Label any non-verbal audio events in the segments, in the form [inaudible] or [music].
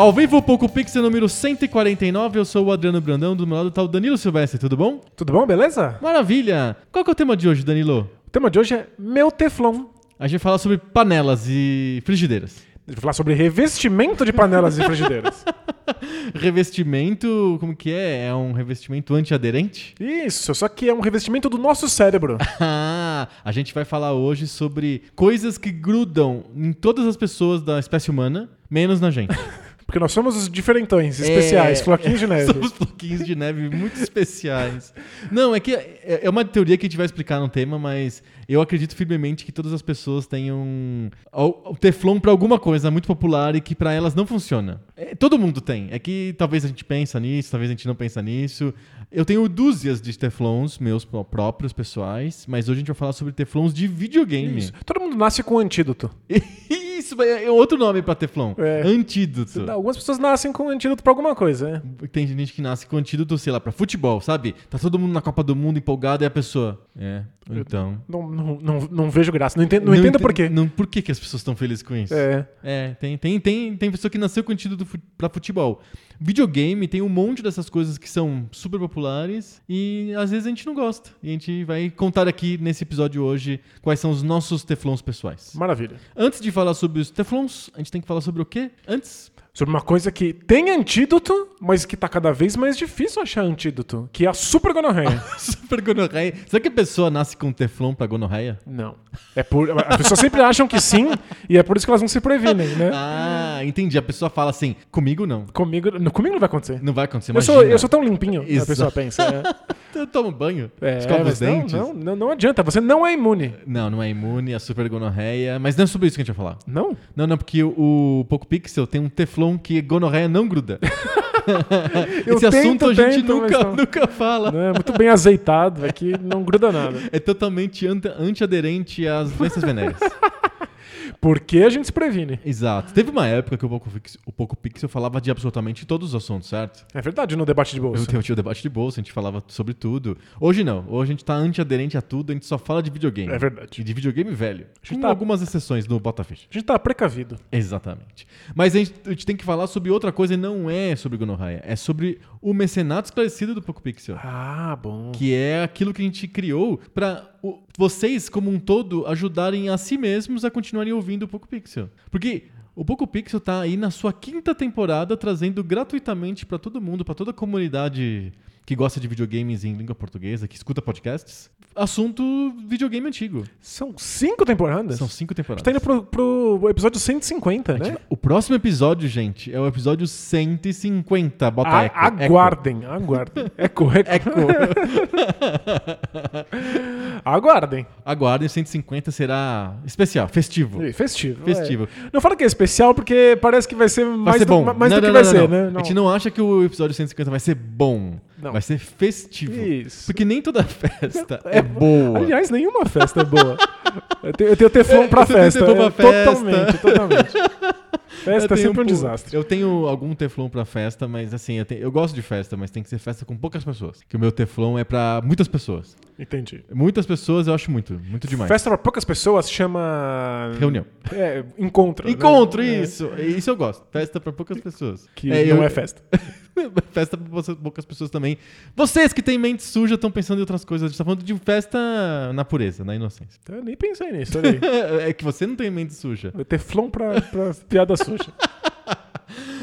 Ao vivo, Poco Pixel número 149, eu sou o Adriano Brandão, do meu lado tá o Danilo Silvestre, tudo bom? Tudo bom, beleza? Maravilha! Qual que é o tema de hoje, Danilo? O tema de hoje é meu teflon. A gente vai falar sobre panelas e frigideiras. A gente vai falar sobre revestimento de panelas e frigideiras. [laughs] Revestimento, como que é? É um revestimento antiaderente? Isso, só que é um revestimento do nosso cérebro. [laughs] Ah, a gente vai falar hoje sobre coisas que grudam em todas as pessoas da espécie humana, menos na gente. [laughs] Porque nós somos os diferentões, especiais, É, floquinhos de [laughs] neve. Somos floquinhos de neve muito especiais. Não, é que é é uma teoria que a gente vai explicar no tema, mas eu acredito firmemente que todas as pessoas tenham o Teflon pra alguma coisa muito popular e que pra elas não funciona. É, todo mundo tem. É que talvez a gente pensa nisso, talvez a gente não pensa nisso. Eu tenho dúzias de Teflons meus pró- próprios, pessoais, mas hoje a gente vai falar sobre Teflons de videogame. Isso. Todo mundo nasce com um antídoto. [laughs] Isso, é outro nome pra Teflon. É. Antídoto. Algumas pessoas nascem com antídoto pra alguma coisa, né? Tem gente que nasce com antídoto, sei lá, pra futebol, sabe? Tá todo mundo na Copa do Mundo empolgado e a pessoa. É, então. Não, não, não, não vejo graça. Não entendo, não entendo ente- por quê. Não, por que, que as pessoas estão felizes com isso? É. É, tem, tem, tem, tem pessoa que nasceu com antídoto pra futebol. Videogame tem um monte dessas coisas que são super populares e às vezes a gente não gosta. E a gente vai contar aqui nesse episódio hoje quais são os nossos teflons pessoais. Maravilha. Antes de falar sobre os teflons, a gente tem que falar sobre o quê? Antes? Sobre uma coisa que tem antídoto, mas que tá cada vez mais difícil achar antídoto, que é a super gonorreia. [laughs] Super gonorreia. Será que a pessoa nasce com teflon pra gonorreia? não. É por, as pessoas sempre acham que sim, e é por isso que elas não se previnem, né? Ah, entendi. A pessoa fala assim, comigo não. Comigo, comigo não vai acontecer. Não vai acontecer, Eu imagina. sou, eu sou tão limpinho, a Exato. pessoa pensa. né? [laughs] Eu tomo banho, É, escovo os dentes. Não, não, não, não adianta, você não é imune. Não, não é imune a super gonorreia, mas não é sobre isso que a gente vai falar. Não? Não, não, porque o, o Poco Pixel tem um teflon que gonorreia não gruda. [laughs] Eu Esse assunto a tento, gente tento, nunca, não. nunca fala. Né? Muito bem azeitado, aqui não gruda nada. É totalmente antiaderente às doenças venéreas. Porque a gente se previne. Exato. Teve uma época que o Poco, Pixel, o Poco Pixel falava de absolutamente todos os assuntos, certo? É verdade, no debate de Eu bolsa. tinha, tinha o debate de bolsa, a gente falava sobre tudo. Hoje não. Hoje a gente tá antiaderente a tudo, a gente só fala de videogame. É verdade. E de videogame velho. gente Com tá- algumas exceções no Botafish. A gente tá precavido. Exatamente. Mas a gente, a gente tem que falar sobre outra coisa e não é sobre gonorreia. É sobre o mecenato esclarecido do Poco Pixel. Ah, bom. Que é aquilo que a gente criou para vocês, como um todo, ajudarem a si mesmos a continuarem ouvindo o Poco Pixel. Porque o Poco Pixel tá aí na sua quinta temporada trazendo gratuitamente para todo mundo, para toda a comunidade que gosta de videogames em língua portuguesa, que escuta podcasts, assunto videogame antigo. São cinco temporadas? São cinco A gente temporadas. tá indo pro, pro episódio 150, A gente né? O próximo episódio, gente, é o episódio 150. Bota A- eco. aguardem, aguardem. Eco, eco. [laughs] Eco. [laughs] Aguardem. Aguardem, 150 será especial, festivo. Ih, Festivo. Festivo. é. Não fala que é especial porque parece que vai ser Vai mais, ser do, bom. mais Não, do que não, vai ser, né? A gente não acha que o episódio 150 vai ser bom. Não. Vai ser festivo. Isso. Porque nem toda festa [laughs] é, boa. Aliás, nenhuma festa é boa. Eu tenho, eu tenho teflon [laughs] pra tenho festa. teflon pra é, festa. Totalmente, totalmente. [laughs] Festa é sempre um po- desastre. Eu tenho algum teflon pra festa, mas assim, eu, tenho- eu gosto de festa, mas tem que ser festa com poucas pessoas. Que o meu teflon é pra muitas pessoas. Entendi. Muitas pessoas eu acho muito, muito demais. Festa pra poucas pessoas chama. Reunião. É, encontro. né? Encontro, É, isso. Isso eu gosto. Festa pra poucas pessoas. Que É, não eu- é festa. [laughs] festa você- poucas pessoas também. Vocês que têm mente suja estão pensando em outras coisas. A gente tá falando de festa na pureza, na inocência. Eu nem pensei nisso, olha aí. [laughs] É que você não tem mente suja. Teflon pra, pra piada suja. [laughs]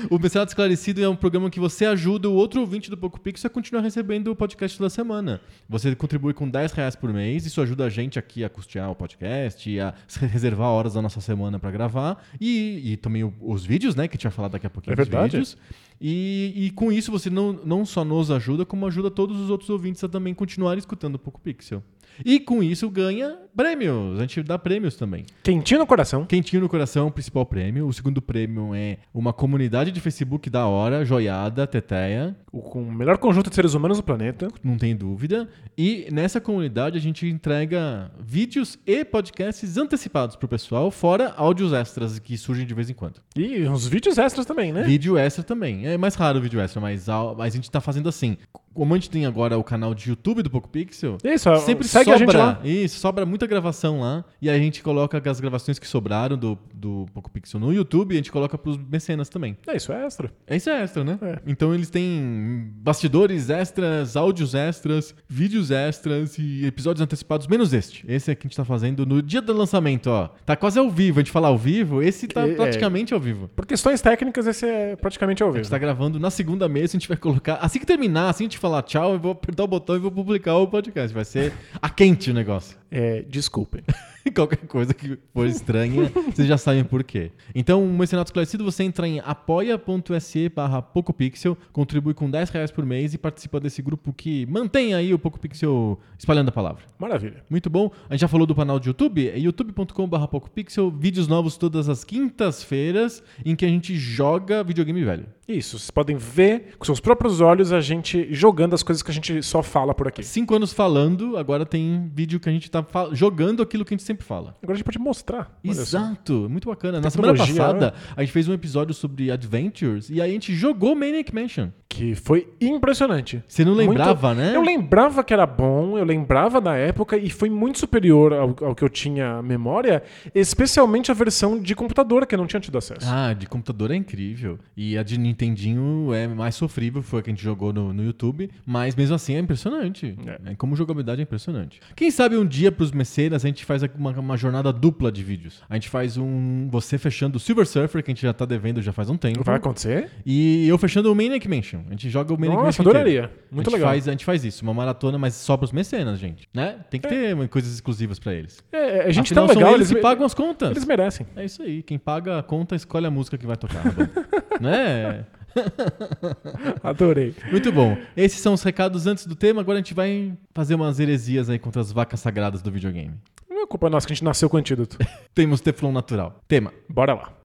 O Mecenato Esclarecido é um programa que você ajuda o outro ouvinte do Poco Pixel a continuar recebendo o podcast da semana. Você contribui com 10 reais por mês, isso ajuda a gente aqui a custear o podcast, a reservar horas da nossa semana para gravar e, e também o, os vídeos, né, que a gente vai falar daqui a pouquinho É verdade. vídeos. E, e com isso você não, não só nos ajuda, como ajuda todos os outros ouvintes a também continuar escutando o Poco Pixel. E com isso ganha prêmios. A gente dá prêmios também. Quentinho no coração. Quentinho no coração, o principal prêmio. O segundo prêmio é uma comunidade de Facebook da hora, joiada, teteia, O, com o melhor conjunto de seres humanos do planeta. não tem dúvida. E nessa comunidade a gente entrega vídeos e podcasts antecipados pro pessoal, fora áudios extras que surgem de vez em quando. E uns vídeos extras também, né? Vídeo extra também. É mais raro o vídeo extra, mas, a- mas a gente tá fazendo assim. Como a gente tem agora o canal de YouTube do Poco Pixel, Isso, sempre segue sobra, a gente lá. Isso, sobra muita gravação lá. E a gente coloca as gravações que sobraram do, do Poco Pixel no YouTube e a gente coloca pros mecenas também. É, isso é extra. Isso é extra, né? É. Então eles têm bastidores extras, áudios extras, vídeos extras e episódios antecipados, menos este. Esse é que a gente tá fazendo no dia do lançamento, ó. Tá quase ao vivo. A gente fala ao vivo, esse tá É, é. praticamente ao vivo. Por questões técnicas, esse é praticamente ao A vivo. gente tá gravando na segunda mesa, a gente vai colocar. Assim que terminar, assim a gente falar tchau, eu vou apertar o botão e vou publicar o podcast. Vai ser a quente o negócio. É, desculpem. [laughs] Qualquer coisa que for estranha, [laughs] vocês já sabem por quê. Então, o Mecenato Esclarecido, você entra em apoia.se barra PocoPixel, contribui com 10 reais por mês e participa desse grupo que mantém aí o PocoPixel espalhando a palavra. Maravilha. Muito bom. A gente já falou do canal de YouTube, é youtube.com.br PocoPixel, vídeos novos todas as quintas-feiras, em que a gente joga videogame velho. Isso, vocês podem ver com seus próprios olhos a gente jogando as coisas que a gente só fala por aqui. Cinco anos falando, agora tem vídeo que a gente tá fa- jogando aquilo que a gente sempre fala. Agora a gente pode mostrar. Exato, muito bacana. Na semana passada, a gente fez um episódio sobre Adventures e aí a gente jogou Maniac Mansion. Que foi impressionante. Você não Muito- lembrava, né? Eu lembrava que era bom, eu lembrava da época e foi muito superior ao, ao que eu tinha memória, especialmente a versão de computador que eu não tinha tido acesso. Ah, de computador é incrível. E a de Nintendinho é mais sofrível, foi a que a gente jogou no, no YouTube. Mas mesmo assim é impressionante. É. É. Como jogabilidade é impressionante. Quem sabe um dia pros mecenas a gente faz uma, uma jornada dupla de vídeos. A gente faz um. Você fechando o Silver Surfer, que a gente já tá devendo já faz um tempo. Vai acontecer? E eu fechando o Maniac Mansion. A gente joga o Maniac Nossa, adoraria. inteiro. Muito a legal. Faz, a gente faz isso, uma maratona, mas só pros mecenas, gente. Né? Tem que ter uma- coisas exclusivas pra eles. É, a gente Afinal, tá legal, eles eles, pagam as contas. eles merecem. É isso aí. Quem paga a conta escolhe a música que vai tocar. banda. [laughs] né? [laughs] Adorei. Muito bom. Esses são os recados antes do tema. Agora a gente vai fazer umas heresias aí contra as vacas sagradas do videogame. Não é culpa nossa que a gente nasceu com antídoto. [laughs] Temos Teflon natural. Tema. Bora lá.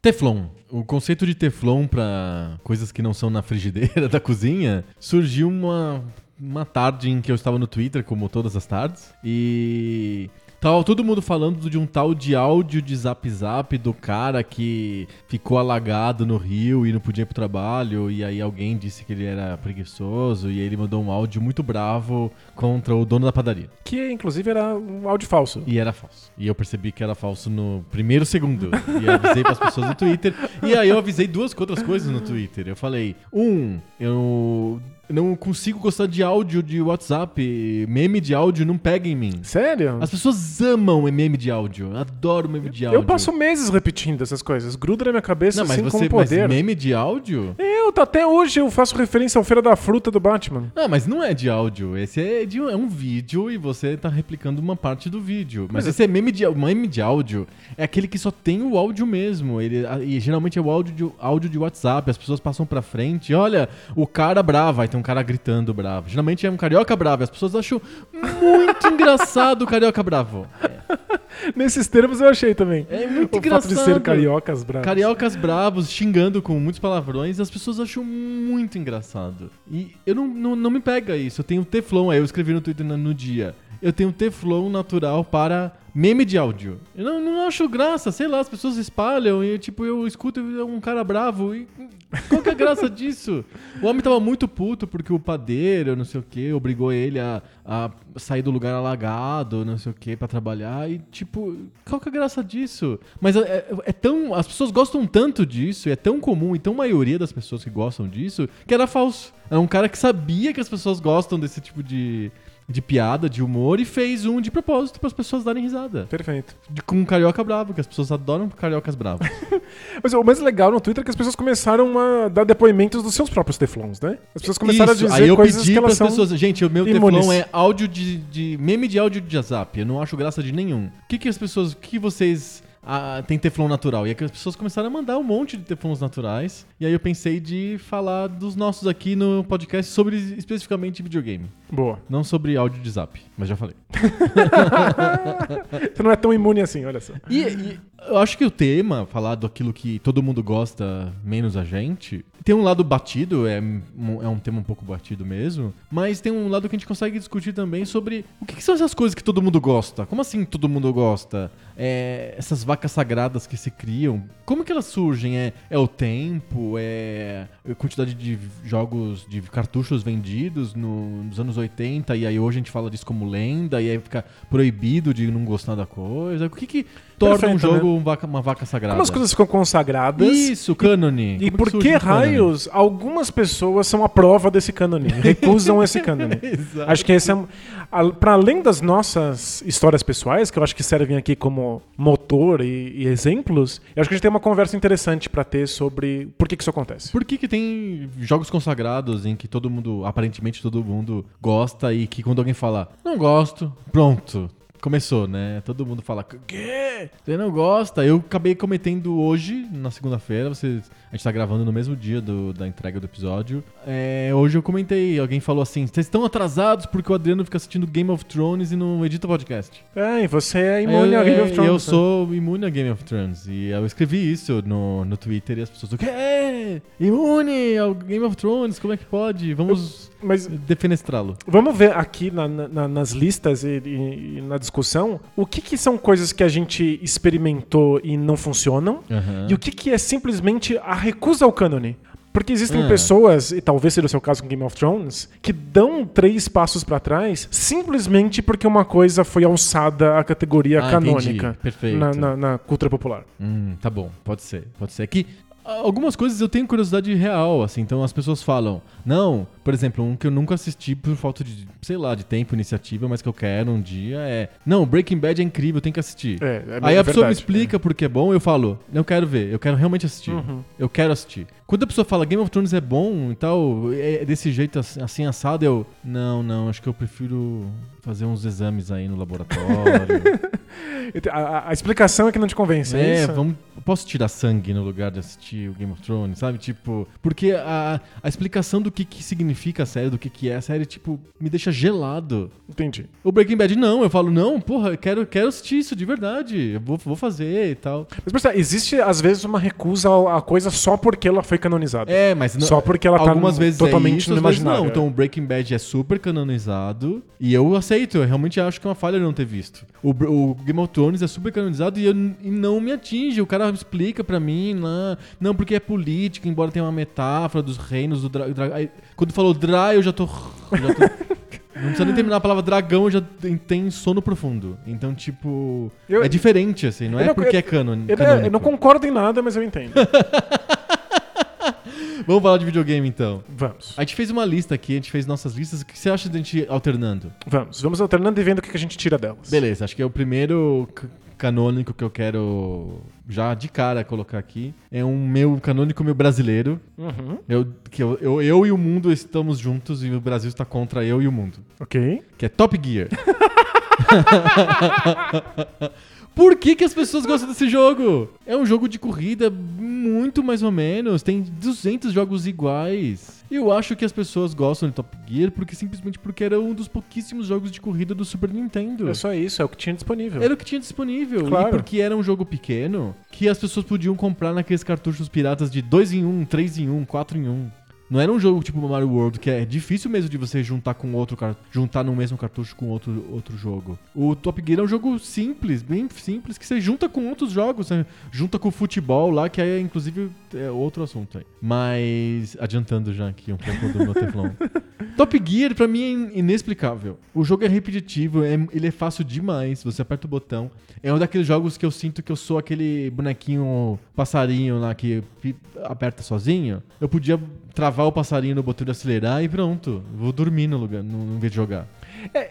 Teflon. O conceito de Teflon para coisas que não são na frigideira [laughs] da cozinha surgiu uma, uma tarde em que eu estava no Twitter, como todas as tardes, e tava todo mundo falando de um tal de áudio de zap zap do cara que ficou alagado no rio e não podia ir pro trabalho, e aí alguém disse que ele era preguiçoso, e aí ele mandou um áudio muito bravo contra o dono da padaria. Que inclusive era um áudio falso. E era falso. E eu percebi que era falso no primeiro segundo. E avisei pras pessoas no Twitter. E aí eu avisei duas outras coisas no Twitter. Eu falei: um, eu não consigo gostar de áudio de WhatsApp. Meme de áudio não pega em mim. Sério? As pessoas amam meme de áudio. Adoro meme de áudio. Eu passo meses repetindo essas coisas. Gruda na minha cabeça Não, mas assim você. Mas poder. meme de áudio? Eu, tá- até hoje eu faço referência ao Feira da Fruta do Batman. Ah, mas não é de áudio. Esse é, de, é um vídeo e você tá replicando uma parte do vídeo. Mas, Mas esse é meme de, meme de áudio. É aquele que só tem o áudio mesmo. Ele, e geralmente é o áudio de, áudio de WhatsApp. As pessoas passam pra frente. Olha, o cara bravo. Aí tem um cara gritando bravo. Geralmente é um carioca bravo. As pessoas acham muito [laughs] engraçado o carioca bravo. [laughs] Nesses termos eu achei também. É muito o engraçado. fato de ser cariocas bravos. Cariocas bravos, xingando com muitos palavrões, as pessoas acham muito engraçado. E eu não, não, não me pega isso. Eu tenho Teflon, aí eu escrevi no Twitter no, no dia. Eu tenho Teflon natural para meme de áudio. Eu não, não acho graça, sei lá, as pessoas espalham e tipo, eu escuto um cara bravo e. Qual que é a graça [laughs] disso? O homem tava muito puto porque o padeiro, não sei o que, obrigou ele a, a sair do lugar alagado, não sei o que, pra trabalhar. E, tipo, qual que é a graça disso? Mas é, é- é tão. As pessoas gostam tanto disso, é tão comum, e tão maioria das pessoas que gostam disso, que era falso. É um cara que sabia que as pessoas gostam desse tipo de. De piada, de humor, e fez um de propósito para as pessoas darem risada. Perfeito. De- com um carioca bravo, que as pessoas adoram cariocas bravos. [laughs] Mas o mais legal no Twitter é que as pessoas começaram a dar depoimentos dos seus próprios teflons, né? As pessoas começaram Isso, a dizer aí eu coisas pedi que para elas as são... pessoas. Gente, o meu imunes. teflon é áudio de, de. meme de áudio de WhatsApp. Eu não acho graça de nenhum. O que, que as pessoas. O que vocês. Ah, tem teflon natural. E aí que as pessoas começaram a mandar um monte de teflons naturais. E aí eu pensei de falar dos nossos aqui no podcast sobre especificamente videogame. Boa. Não sobre áudio de zap, mas já falei. [laughs] Você não é tão imune assim, olha só. E, e eu acho que o tema, falar daquilo que todo mundo gosta, menos a gente, tem um lado batido, é, um- é um tema um pouco batido mesmo, mas tem um lado que a gente consegue discutir também sobre o que, que são essas coisas que todo mundo gosta. Como assim todo mundo gosta? É, essas vacas sagradas que se criam, como que elas surgem? É, é o tempo? É a quantidade de jogos, de cartuchos vendidos no- nos anos 80 e aí hoje a gente fala disso como lenda e aí fica proibido de não gostar da coisa? O que que torna um Perfeito, jogo um vaca- uma vaca sagrada? Como as coisas ficam consagradas... Isso, cânone. E Como por que o cânone? raios algumas pessoas são a prova desse cânone? [laughs] Recusam esse cânone. [laughs] Exato. Acho que esse é. a- Pra além das nossas histórias pessoais, que eu acho que servem aqui como motor e, e exemplos, eu acho que a gente tem uma conversa interessante pra ter sobre por que, que isso acontece. Por que, que tem jogos consagrados em que todo mundo, aparentemente todo mundo gosta e que quando alguém fala, não gosto, pronto. Começou, né? Todo mundo fala, quê? Você não gosta? Eu acabei cometendo hoje, na segunda-feira, vocês, a gente tá gravando no mesmo dia do- da entrega do episódio. É, hoje eu comentei, alguém falou assim, vocês estão atrasados porque o Adriano fica assistindo Game of Thrones e não edita podcast. É, e você é imune eu, a Game of é, Thrones. Eu né? sou imune a Game of Thrones. E eu escrevi isso no, no Twitter e as pessoas, o quê? Imune ao Game of Thrones? Como é que pode? Vamos Mas defenestrá-lo. vamos ver aqui na- na- nas listas e, e- e na discussão o que, que são coisas que a gente experimentou e não funcionam Aham. e o que, que é simplesmente a recusa ao cânone. Porque existem Ah. pessoas, e talvez seja o seu caso com Game of Thrones, que dão três passos pra trás simplesmente porque uma coisa foi alçada à categoria Ah, canônica na, na- na cultura popular. Hum, tá bom, pode ser, pode ser. Que ah, algumas coisas eu tenho curiosidade real, assim, então as pessoas falam, não, por exemplo, um que eu nunca assisti por falta de, sei lá, de tempo, iniciativa, mas que eu quero um dia é, não, Breaking Bad é incrível, tem que assistir. É, é Aí é a pessoa me verdade. explica porque é bom, eu falo, eu quero ver, eu quero realmente assistir. Uhum. Eu quero assistir. Quando a pessoa fala Game of Thrones é bom e tal, é desse jeito assim, assim assado, eu. Não, não, acho que eu prefiro fazer uns exames aí no laboratório. [laughs] A, a- a explicação é que não te convence, é, é, isso? vamos. Posso tirar sangue no lugar de assistir o Game of Thrones, sabe? Tipo. Porque a, a explicação do que, que significa a série, do que, que é a série, tipo, me deixa gelado. Entendi. O Breaking Bad, não, eu falo, não, porra, eu quero, quero assistir isso de verdade. Eu vou, vou fazer e tal. Mas percebe, existe às vezes uma recusa à coisa só porque ela foi canonizada. É, mas não, Só porque ela tá algumas vezes totalmente é isso, no às vezes imaginário, Não. é. Então o Breaking Bad é super canonizado e eu aceito. Eu realmente acho que é uma falha não ter visto. O, o Game of Thrones é super canonizado e, eu, e não me atinge. O cara explica pra mim, não, não porque é política, embora tenha uma metáfora dos reinos do dragão. Quando falou dra, eu já tô. já tô- [laughs] Não precisa nem terminar a palavra dragão, eu já tem- sono profundo. Então, tipo. Eu- é diferente, assim. Não é não- porque eu- é canon. Eu, eu não concordo em nada, mas eu entendo. [laughs] Vamos falar de videogame então. vamos. A gente fez uma lista aqui, a gente fez nossas listas. O que você acha de a gente ir alternando? Vamos. Vamos alternando e vendo o que a gente tira delas. Beleza, acho que é o primeiro canônico que eu quero já de cara colocar aqui. É um meu canônico meu brasileiro. Uhum. Eu, que eu, eu, eu e o mundo estamos juntos e o Brasil está contra eu e o mundo. Ok. Que é Top Gear. [laughs] [laughs] Por que, que as pessoas gostam desse jogo? É um jogo de corrida muito mais ou menos. Tem 200 jogos iguais. Eu acho que as pessoas gostam de Top Gear porque simplesmente porque era um dos pouquíssimos jogos de corrida do Super Nintendo. É só isso, é o que tinha disponível. Era o que tinha disponível. Claro. E porque era um jogo pequeno que as pessoas podiam comprar naqueles cartuchos piratas de 2 em 1, 3 em 1, 4 em 1. Não era um jogo tipo Mario World, que é difícil mesmo de você juntar com outro juntar no mesmo cartucho com outro, outro jogo. O Top Gear é um jogo simples, bem simples, que você junta com outros jogos, você junta com o futebol lá, que é inclusive é outro assunto aí. Mas adiantando já aqui um pouco do meu Teflon. [laughs] Top Gear pra mim é in- inexplicável. O jogo é repetitivo, é- ele é fácil demais. Você aperta o botão. É um daqueles jogos que eu sinto que eu sou aquele bonequinho passarinho lá que aperta sozinho. Eu podia travar o passarinho no botão de acelerar e pronto. Vou dormir no lugar, no, em vez de jogar.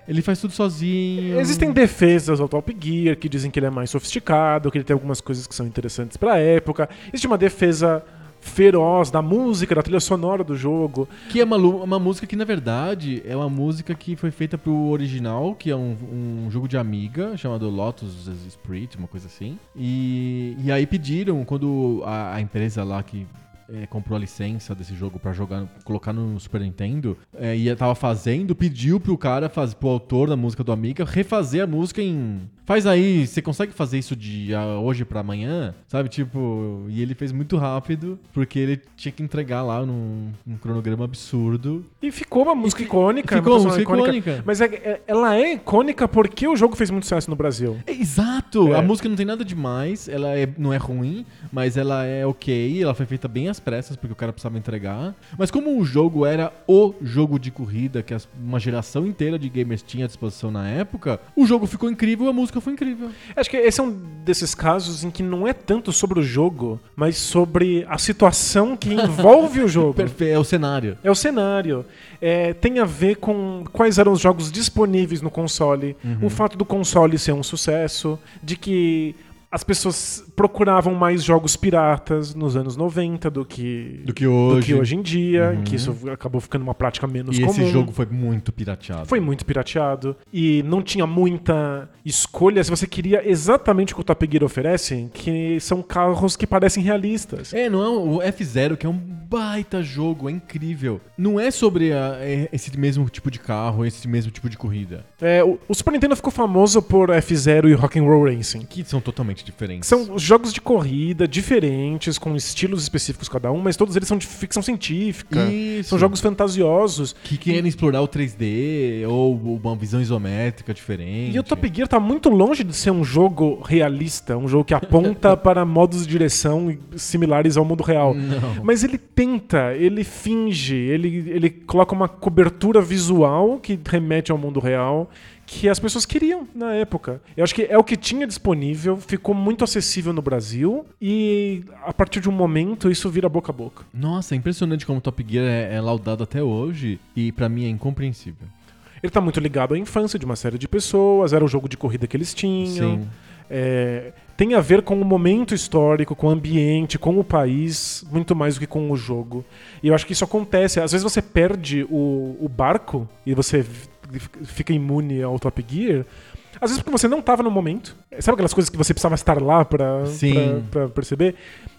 Ele faz tudo sozinho. Existem defesas ao Top Gear que dizem que ele é mais sofisticado, que ele tem algumas coisas que são interessantes pra época. Existe uma defesa feroz da música, da trilha sonora do jogo. Que é uma, uma música que, na verdade, é uma música que foi feita pro original, que é um, um jogo de Amiga, chamado Lotus Spirit, uma coisa assim. E, e aí pediram, quando a, a empresa lá que é, comprou a licença desse jogo pra jogar, colocar no Super Nintendo, é, e tava fazendo, pediu pro cara, faz, pro autor da música do Amiga, refazer a música em... Faz aí, você consegue fazer isso de ah, hoje pra amanhã? Sabe, tipo... E ele fez muito rápido, porque ele tinha que entregar lá num, num cronograma absurdo. E ficou uma música icônica. ficou uma música música icônica. Mas é- é- ela é icônica porque o jogo fez muito sucesso no Brasil. É, Exato! É. A música não tem nada demais, ela é- não é ruim, mas ela é ok, ela foi feita bem às pressas, porque o cara precisava entregar. Mas como o jogo era o jogo de corrida que uma geração inteira de gamers tinha à disposição na época, o jogo ficou incrível, a música foi incrível. Acho que esse é um desses casos em que não é tanto sobre o jogo, mas sobre a situação que envolve o [laughs] jogo. É o cenário. É o cenário. É, tem a ver com quais eram os jogos disponíveis no console. Uhum. O fato do console ser um sucesso. De que as pessoas procuravam mais jogos piratas nos anos 90 do que, Do que hoje. do que hoje em dia. Uhum. Que isso acabou ficando uma prática menos E comum. esse jogo foi muito pirateado. Foi muito pirateado e não tinha muita escolha se você queria exatamente o que o Top Gear oferece, que são carros que parecem realistas. É, não é o F0, que é um baita jogo, é incrível. Não é sobre a- é esse mesmo tipo de carro, esse mesmo tipo de corrida. É, o, o Super Nintendo ficou famoso por F-Zero e Rock'n'Roll Racing. Que são totalmente diferentes. São os jogos de corrida diferentes, com estilos específicos cada um, mas todos eles são de ficção científica. Isso. São jogos fantasiosos. que querem explorar o 3D ou uma visão isométrica diferente. E o Top Gear tá muito longe de ser um jogo realista, um jogo que aponta [laughs] para modos de direção similares ao mundo real. Não. Mas ele tenta, ele finge, ele, ele coloca uma cobertura visual que remete ao mundo real que as pessoas queriam na época. Eu acho que é o que tinha disponível, ficou muito acessível no Brasil e a partir de um momento isso vira boca a boca. Nossa, é impressionante como o Top Gear é, é laudado até hoje e pra mim é incompreensível. Ele tá muito ligado à infância de uma série de pessoas, era o jogo de corrida que eles tinham. Sim. É, tem a ver com o momento histórico, com o ambiente, com o país, muito mais do que com o jogo. E eu acho que isso acontece. Às vezes você perde o, o barco e você fica imune ao Top Gear. Às vezes porque você não estava no momento. Sabe aquelas coisas que você precisava estar lá pra perceber?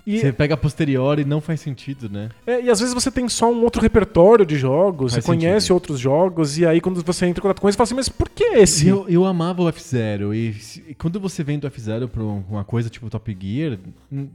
E, Você pega a posteriori e não faz sentido, né? é, e às vezes você tem só um outro repertório de jogos, Faz você conhece sentido. outros jogos, e aí quando você entra em contato com eles, você fala assim, mas por que esse? Eu, eu amava o F-Zero e, e quando você vem do F-Zero pra um- uma coisa tipo Top Gear,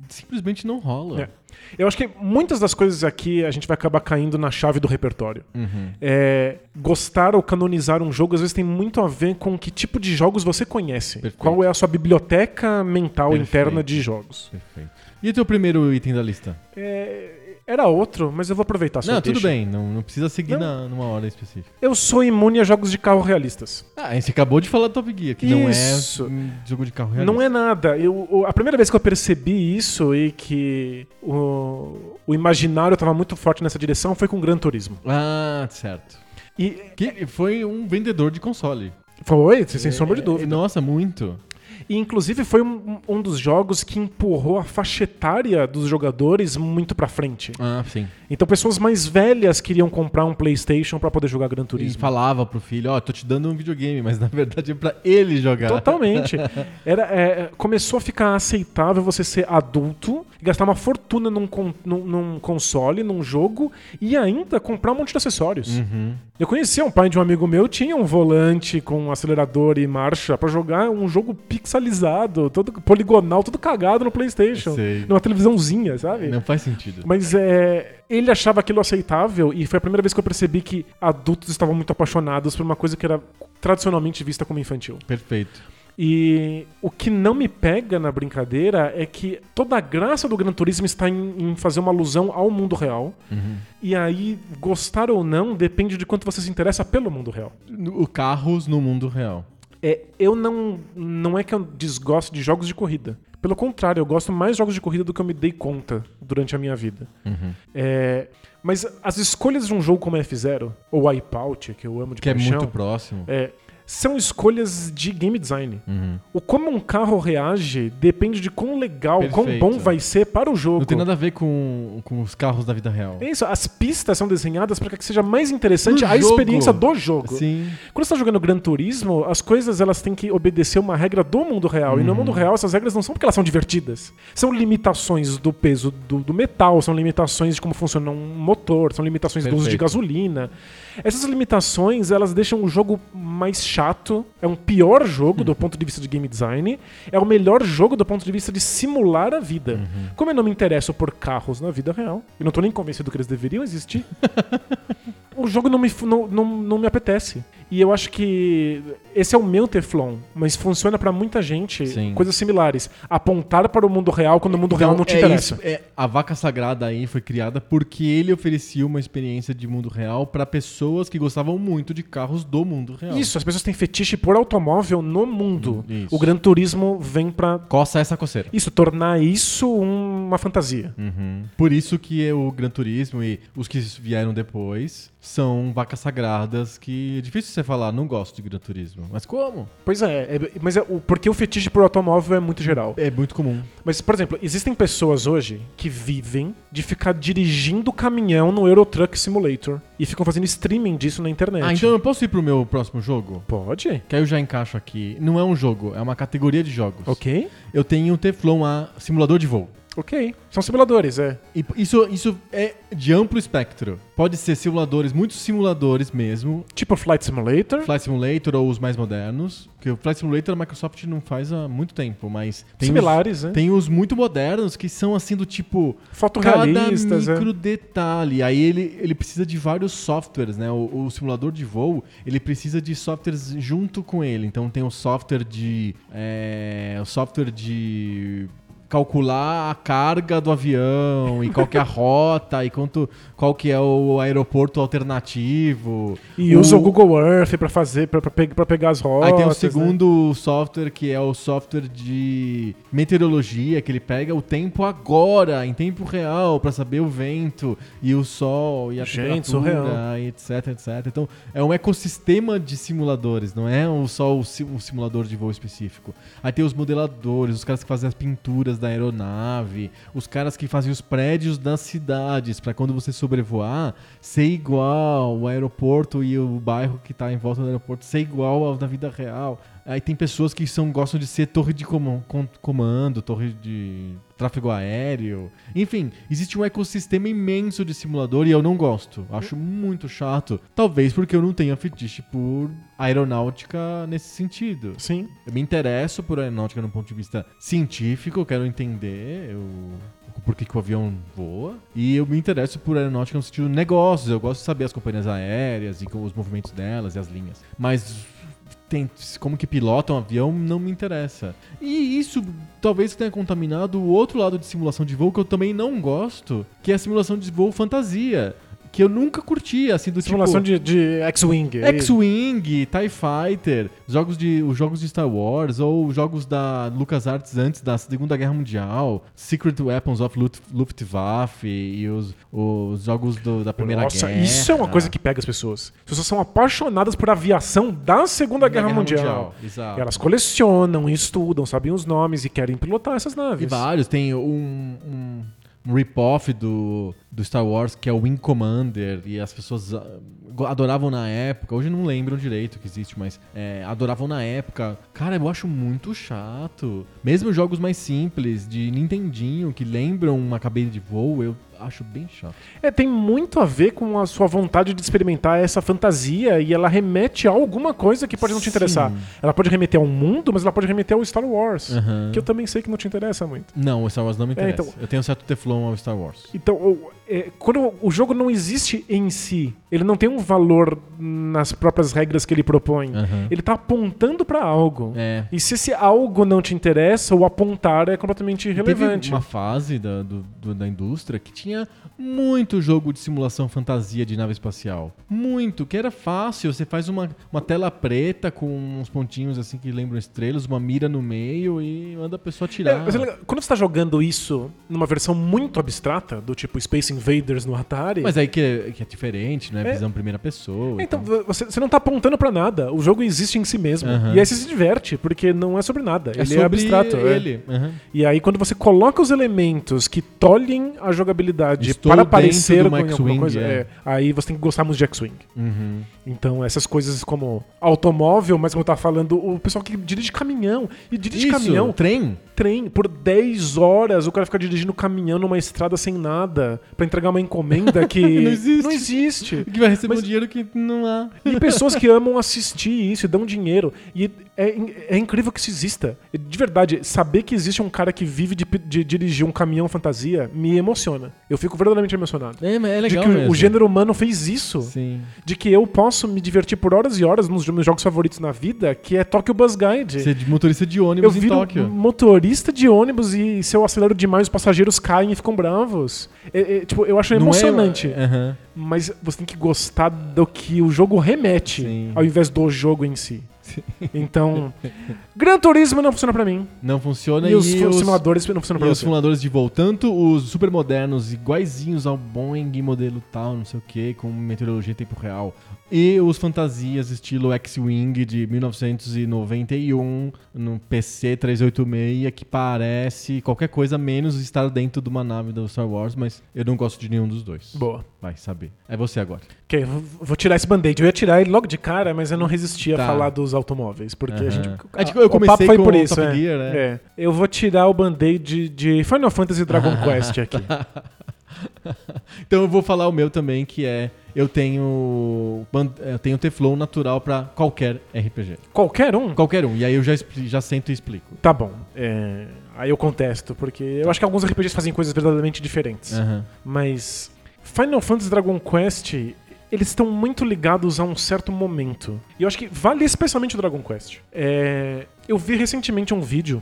simplesmente não rola. É. Eu acho que muitas das coisas aqui a gente vai acabar caindo na chave do repertório. Uhum. É, gostar ou canonizar um jogo às vezes tem muito a ver com que tipo de jogos você conhece. Perfeito. Qual é a sua biblioteca mental Perfeito. interna de jogos. Perfeito. E o teu primeiro item da lista? É, era outro, mas eu vou aproveitar não, deixa. tudo bem, não, não precisa seguir na, numa hora específica. Eu sou imune a jogos de carro realistas. Ah, você acabou de falar do Top Gear, que Isso. não é um jogo de carro realista. Não é nada. Eu, o- a primeira vez que eu percebi isso e que o, o imaginário estava muito forte nessa direção foi com Gran Turismo. Ah, certo. E Que foi um vendedor de console. foi, sem sombra de É, dúvida. Nossa, muito. E inclusive foi um, um dos jogos que empurrou a faixa etária dos jogadores muito pra frente. Ah, sim. Então pessoas mais velhas queriam comprar um PlayStation pra poder jogar Gran E Turismo. falava pro filho, ó, tô te dando um videogame, mas na verdade é pra ele jogar. Totalmente. [laughs] Era, é, começou a ficar aceitável você ser adulto, gastar uma fortuna num, num- num console, num jogo e ainda comprar um monte de acessórios. Uhum. Eu conhecia um pai de um amigo meu, tinha um volante com acelerador e marcha pra jogar um jogo pixelizado, todo poligonal, todo cagado no PlayStation. Sei. Numa televisãozinha, sabe? Não faz sentido. Mas é, ele achava aquilo aceitável e foi a primeira vez que eu percebi que adultos estavam muito apaixonados por uma coisa que era tradicionalmente vista como infantil. Perfeito. E o que não me pega na brincadeira é que toda a graça do Gran Turismo está em, em fazer uma alusão ao mundo real. Uhum. E aí, gostar ou não depende de quanto você se interessa pelo mundo real. O carros no mundo real. É, eu não. Não é que eu desgosto de jogos de corrida. Pelo contrário, eu gosto mais de jogos de corrida do que eu me dei conta durante a minha vida. Uhum. É, mas as escolhas de um jogo como F0, ou Wipeout, que eu amo de Que é paixão, muito próximo. é, são escolhas de game design. Uhum. O como um carro reage depende de quão legal, quão Perfeito. bom vai ser para o jogo. Não tem nada a ver com, com os carros da vida real. É isso, as pistas são desenhadas para que seja mais interessante No a jogo. experiência do jogo. Sim. Quando você está jogando Gran Turismo, as coisas elas têm que obedecer uma regra do mundo real. E no Uhum. mundo real, essas regras não são porque elas são divertidas. São limitações do peso do, do metal, são limitações de como funciona um motor, são limitações do uso de Perfeito. gasolina. Essas limitações, elas deixam o jogo mais chato. É um pior jogo do ponto de vista de game design. É o melhor jogo do ponto de vista de simular a vida. Uhum. Como eu não me interesso por carros na vida real, e não tô nem convencido que eles deveriam existir, [laughs] o jogo não me, não, não, não me apetece. E eu acho que esse é o meu Teflon, mas funciona pra muita gente, Sim. coisas similares. Apontar para o mundo real quando o mundo real não te é interessa. isso, é, a vaca sagrada aí foi criada porque ele oferecia uma experiência de mundo real para pessoas que gostavam muito de carros do mundo real. Isso, as pessoas têm fetiche por automóvel no mundo. Hum, isso. O Gran Turismo vem pra Coça essa coceira. isso, tornar isso um- uma fantasia. Uhum. Por isso que o Gran Turismo e os que vieram depois são vacas sagradas que é difícil você falar, não gosto de Gran Turismo. Mas como? Pois é, é- mas é, o, porque o fetiche por automóvel é muito geral. É muito comum. Mas, por exemplo, existem pessoas hoje que vivem de ficar dirigindo caminhão no Euro Truck Simulator e ficam fazendo streaming disso na internet. Ah, então eu posso ir pro meu próximo jogo? Pode? Que aí eu já encaixo aqui. Não é um jogo, é uma categoria de jogos. Ok. Eu tenho o Teflon A, simulador de voo. Ok. São simuladores, é. E isso, isso é de amplo espectro. Pode ser simuladores, muitos simuladores mesmo. Tipo Flight Simulator. Flight Simulator ou os mais modernos. Porque o Flight Simulator a Microsoft não faz há muito tempo, mas tem Similares, os, né? tem os muito modernos que são assim do tipo cada Fotorrealistas, é. micro detalhe. Aí ele, ele precisa de vários softwares, né? O, o simulador de voo, ele precisa de softwares junto com ele. Então tem o software de é, o software de calcular a carga do avião e qual que é a [laughs] rota e quanto qual que é o aeroporto alternativo. E usa o Google Earth pra fazer, pe- pra pegar as rotas. Aí tem o né? segundo software que é o software de meteorologia, que ele pega o tempo agora, em tempo real, pra saber o vento e o sol e a Gente, temperatura, e etc, etc. Então é um ecossistema de simuladores, não é só o, si- simulador de voo específico. Aí tem os modeladores, os caras que fazem as pinturas da aeronave, os caras que fazem os prédios das cidades, pra quando você sobrevoar ser igual o aeroporto e o bairro que tá em volta do aeroporto ser igual ao da vida real. Aí tem pessoas que são, gostam de ser torre de comando, torre de tráfego aéreo. Enfim, existe um ecossistema imenso de simulador e eu não gosto. Acho muito chato. Talvez porque eu não tenha fetiche por aeronáutica nesse sentido. Sim. Eu me interesso por aeronáutica no ponto de vista científico, eu quero entender o, por que, que o avião voa. E eu me interesso por aeronáutica no sentido negócios. Eu gosto de saber as companhias aéreas e os movimentos delas e as linhas. Mas tem, como que pilota um avião não me interessa. E isso talvez tenha contaminado o outro lado de simulação de voo que eu também não gosto, que é a simulação de voo fantasia. Que eu nunca curti, assim, do Simulação tipo... de, de X-Wing. é X-Wing, TIE Fighter, jogos de, os jogos de Star Wars, ou jogos da LucasArts antes da Segunda Guerra Mundial, Secret Weapons of Luft- Luftwaffe e os, os jogos do- da Primeira Nossa, Guerra. isso é uma coisa que pega as pessoas. As pessoas são apaixonadas por aviação da Segunda Da Guerra, Mundial. Exato. E elas colecionam, estudam, sabem os nomes e querem pilotar essas naves. E vários. Tem um, um rip-off do, do Star Wars que é o Wing Commander e as pessoas ah, adoravam na época. Hoje não lembram direito que existe, mas é, adoravam na época. Cara, eu acho muito chato. Mesmo jogos mais simples de Nintendinho que lembram uma cabine de voo, eu acho bem chato. É, tem muito a ver com a sua vontade de experimentar essa fantasia e ela remete a alguma coisa que pode não te Sim. interessar. Ela pode remeter ao mundo, mas ela pode remeter ao Star Wars. Aham. Que eu também sei que não te interessa muito. Não, o Star Wars não me É, interessa. então- Eu tenho um certo teflon ao Star Wars. Então, é, quando o jogo não existe em si, ele não tem um valor nas próprias regras que ele propõe. Aham. Ele tá apontando pra algo. É. E se esse algo não te interessa, o apontar é completamente irrelevante. Teve uma fase da, do- da indústria que tinha muito jogo de simulação fantasia de nave espacial. Muito, que era fácil. Você faz uma, uma tela preta com uns pontinhos assim que lembram estrelas, uma mira no meio e manda a pessoa É, atirar. mas é legal. Quando você tá jogando isso numa versão muito abstrata, do tipo Space Invaders no Atari. Mas aí que é, que é diferente, né? É. Visão primeira pessoa. Então, tal. você, você não tá apontando pra nada. O jogo existe em si mesmo. Aham. E aí você se diverte, porque não é sobre nada. ele sobre é abstrato. é. Ele. aham. E aí, quando você coloca os elementos que tolhem a jogabilidade Estou para parecer com alguma coisa, é. é, aí você tem que gostar muito de X-Wing. Uhum. Então, essas coisas como automóvel, mas como eu tava falando, o pessoal que dirige caminhão. E dirige Isso, caminhão, trem. trem, por 10 horas o cara fica dirigindo caminhão numa estrada sem nada pra entregar uma encomenda [laughs] que Não existe. Não existe. Que vai receber Mas- um dinheiro que não há. E pessoas que amam assistir isso e dão dinheiro. E é, é incrível que isso exista. De verdade, saber que existe um cara que vive de, de dirigir um caminhão fantasia me emociona. Eu fico verdadeiramente emocionado. É, é de legal que o- mesmo. o gênero humano fez isso. Sim. De que eu posso me divertir por horas e horas nos meus jogos favoritos na vida, que é Tokyo Buzz Guide. Ser de motorista de Eu ônibus em viro Tóquio. motorista de ônibus e se eu acelero demais, os passageiros caem e ficam bravos. É- é, tipo, eu acho Não é- emocionante. Aham. Mas você tem que gostar do que o jogo remete, Sim. ao invés do jogo em si. [laughs] Então, Gran Turismo não funciona pra mim. Não funciona E os e os, simuladores não funcionam e pra os você. simuladores de voo, tanto os super modernos, iguaizinhos ao Boeing modelo tal, não sei o que, com meteorologia em tempo real, e os fantasias estilo X-Wing de 1991 no PC 386, que parece qualquer coisa menos estar dentro de uma nave do Star Wars, mas eu não gosto de nenhum dos dois. Boa. Vai saber. É você agora. Ok, vou- tirar esse band-aid. Eu ia tirar ele logo de cara, mas eu não resisti a Tá. falar dos automóveis. Porque a Aham. gente. É, tipo, eu o comecei papo foi por o isso, é. Gear, né? É. Eu vou tirar o band-aid de Final Fantasy Dragon [laughs] Quest aqui. Então eu vou falar o meu também, que é eu tenho eu tenho Teflon natural pra qualquer RPG. Qualquer um? Qualquer um. E aí eu já, já sento e explico. Tá bom. É, Aí eu contesto, porque eu acho que alguns RPGs fazem coisas verdadeiramente diferentes. Aham. Mas Final Fantasy Dragon Quest, eles estão muito ligados a um certo momento. E eu acho que vale especialmente o Dragon Quest. É, eu vi recentemente um vídeo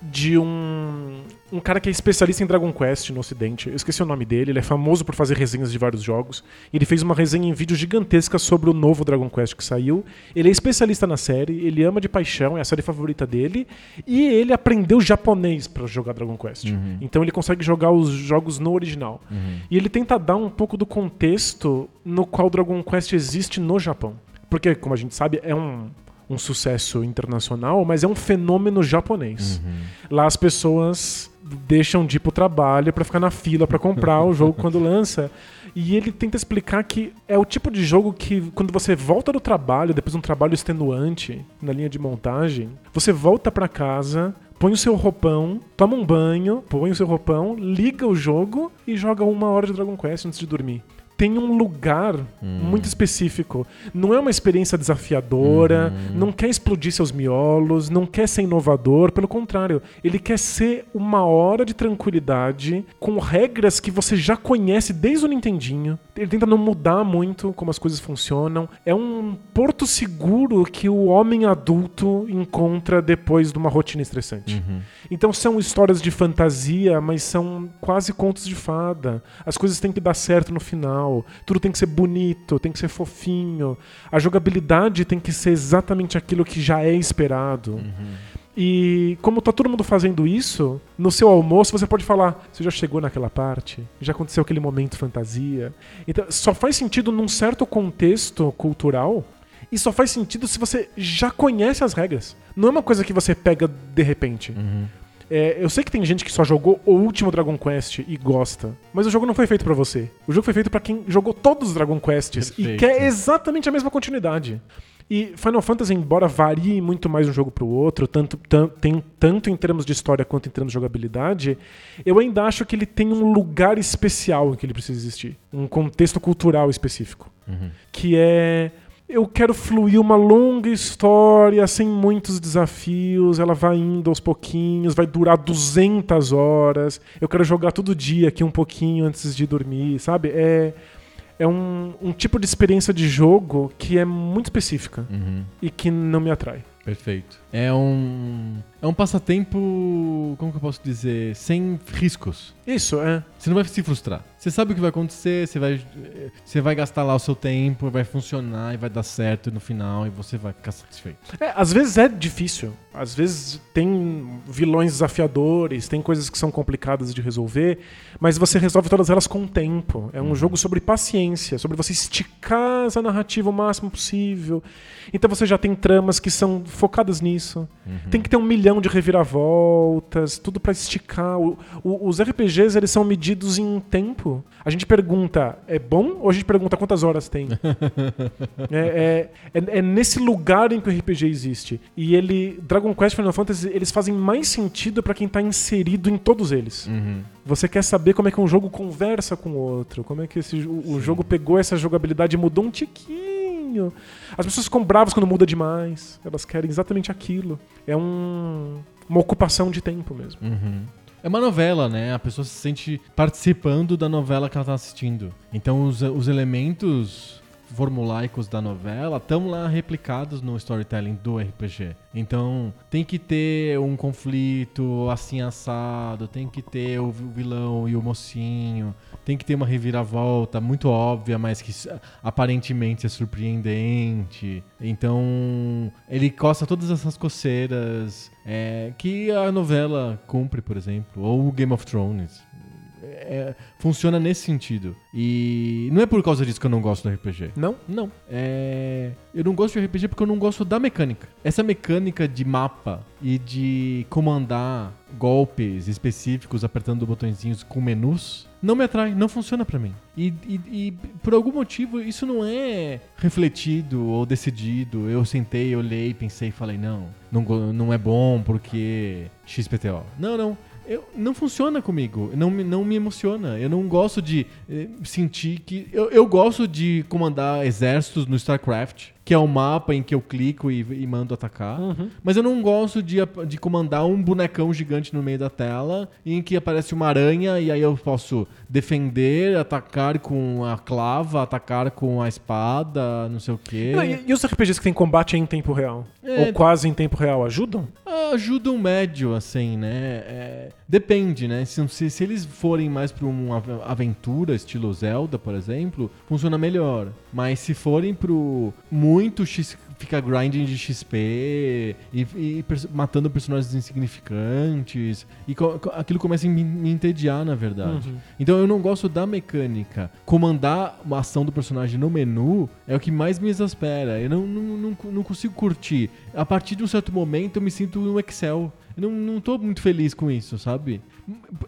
de um, um cara que é especialista em Dragon Quest no ocidente. Eu esqueci o nome dele, ele é famoso por fazer resenhas de vários jogos. Ele fez uma resenha em vídeo gigantesca sobre o novo Dragon Quest que saiu. Ele é especialista na série, ele ama de paixão, é a série favorita dele. E ele aprendeu japonês pra jogar Dragon Quest. Uhum. Então ele consegue jogar os jogos no original. Uhum. E ele tenta dar um pouco do contexto no qual Dragon Quest existe no Japão. Porque, como a gente sabe, é um, um sucesso internacional, mas é um fenômeno japonês. Uhum. Lá as pessoas deixam de ir pro trabalho pra ficar na fila pra comprar o jogo quando [laughs] lança. E ele tenta explicar que é o tipo de jogo que, quando você volta do trabalho, depois de um trabalho extenuante na linha de montagem, você volta pra casa, põe o seu roupão, toma um banho, põe o seu roupão, liga o jogo e joga uma hora de Dragon Quest antes de dormir. Tem um lugar muito específico. Não é uma experiência desafiadora, não quer explodir seus miolos, não quer ser inovador, pelo contrário, ele quer ser uma hora de tranquilidade com regras que você já conhece desde o Nintendinho. Ele tenta não mudar muito como as coisas funcionam. É um porto seguro que o homem adulto encontra depois de uma rotina estressante. Uhum. Então são histórias de fantasia, mas são quase contos de fada. As coisas têm que dar certo no final. Tudo tem que ser bonito, tem que ser fofinho. A jogabilidade tem que ser exatamente aquilo que já é esperado. E como tá todo mundo fazendo isso, no seu almoço você pode falar: você já chegou naquela parte? Já aconteceu aquele momento fantasia? Então, só faz sentido num certo contexto cultural e só faz sentido se você já conhece as regras. Não é uma coisa que você pega de repente. Uhum. É, eu sei que tem gente que só jogou o último Dragon Quest e gosta, mas o jogo não foi feito pra você. O jogo foi feito pra quem jogou todos os Dragon Quests e Perfeito. quer exatamente a mesma continuidade. E Final Fantasy, embora varie muito mais um jogo pro outro, tanto, tan- tem, tanto em termos de história quanto em termos de jogabilidade, eu ainda acho que ele tem um lugar especial em que ele precisa existir. Um contexto cultural específico. Uhum. Que é. Eu quero fluir uma longa história sem muitos desafios, ela vai indo aos pouquinhos, vai durar 200 horas. Eu quero jogar todo dia aqui um pouquinho antes de dormir, sabe? É é um, um tipo de experiência de jogo que é muito específica Uhum. e que não me atrai. Perfeito. É um. É um passatempo. Como que eu posso dizer? Sem riscos. Isso, é. Você não vai se frustrar. Você sabe o que vai acontecer, você vai, você vai gastar lá o seu tempo, vai funcionar e vai dar certo no final e você vai ficar satisfeito. É, às vezes é difícil. Às vezes tem vilões desafiadores, tem coisas que são complicadas de resolver, mas você resolve todas elas com o tempo. É um jogo sobre paciência, sobre você esticar essa narrativa o máximo possível. Então você já tem tramas que são focadas nisso. Tem que ter um milhão de reviravoltas, tudo pra esticar. O- o- os RPGs eles são medidos em tempo. A gente pergunta, é bom? Ou a gente pergunta quantas horas tem? [laughs] É, é- é- é nesse lugar em que o RPG existe. E ele, Dragon Quest e Final Fantasy, eles fazem mais sentido pra quem tá inserido em todos eles. Você quer saber como é que um jogo conversa com o outro, como é que esse, o, o jogo pegou essa jogabilidade e mudou um tiquinho. As pessoas ficam bravas quando muda demais. Elas querem exatamente aquilo. É um, uma ocupação de tempo mesmo. Uhum. É uma novela, né? A pessoa se sente participando da novela que ela tá assistindo. Então os, os elementos formulaicos da novela estão lá replicados no storytelling do RPG. Então tem que ter um conflito assim assado, tem que ter o vilão e o mocinho, tem que ter uma reviravolta muito óbvia, mas que aparentemente é surpreendente. Então ele coça todas essas coceiras é, que a novela cumpre, por exemplo, ou o Game of Thrones. É, funciona nesse sentido. E não é por causa disso que eu não gosto do RPG. Não? Não. É... Eu não gosto de RPG porque eu não gosto da mecânica. Essa mecânica de mapa e de comandar golpes específicos apertando botõezinhos com menus não me atrai, não funciona pra mim. E, e- e, por algum motivo isso não é refletido ou decidido. Eu sentei, olhei, pensei e falei: não, não, não é bom porque XPTO. Não, não. Eu, não funciona comigo, não me, não me emociona. Eu não gosto de eh, sentir que. Eu, eu gosto de comandar exércitos no StarCraft, que é o mapa em que eu clico e, e mando atacar. Mas eu não gosto de, de comandar um bonecão gigante no meio da tela em que aparece uma aranha e aí eu posso defender, atacar com a clava, atacar com a espada, não sei o quê. E, e os RPGs que tem combate em tempo real? É. Ou quase em tempo real ajudam? ajuda um médio, assim, né? É, depende, né? Se, se, eles forem mais pra uma av- aventura, estilo Zelda, por exemplo, funciona melhor. Mas se forem pro muito X, fica grinding de XP e, e matando personagens insignificantes, e co- aquilo começa a me, me entediar, na verdade. Uhum. Então eu não gosto da mecânica. Comandar uma ação do personagem no menu é o que mais me exaspera. Eu não, não, não, não consigo curtir. A partir de um certo momento eu me sinto no Excel. Eu não, não tô muito feliz com isso, sabe?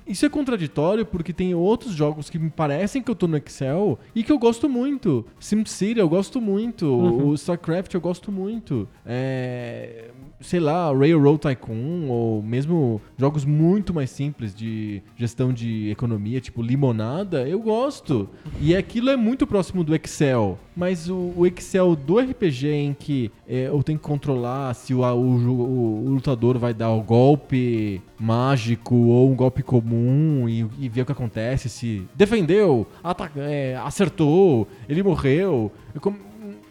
Isso é contraditório porque tem outros jogos que me parecem que eu tô no Excel e que eu gosto muito. SimCity eu gosto muito. Uhum. O StarCraft eu gosto muito. É, sei lá, Railroad Tycoon ou mesmo jogos muito mais simples de gestão de economia, tipo Limonada, eu gosto. E aquilo é muito próximo do Excel. Mas o, o Excel do RPG em que é, eu tenho que controlar se o, o, o- lutador vai dar o golpe mágico ou um golpe comum e, e ver o que acontece, se defendeu, ata- é, acertou, ele morreu. Eu com-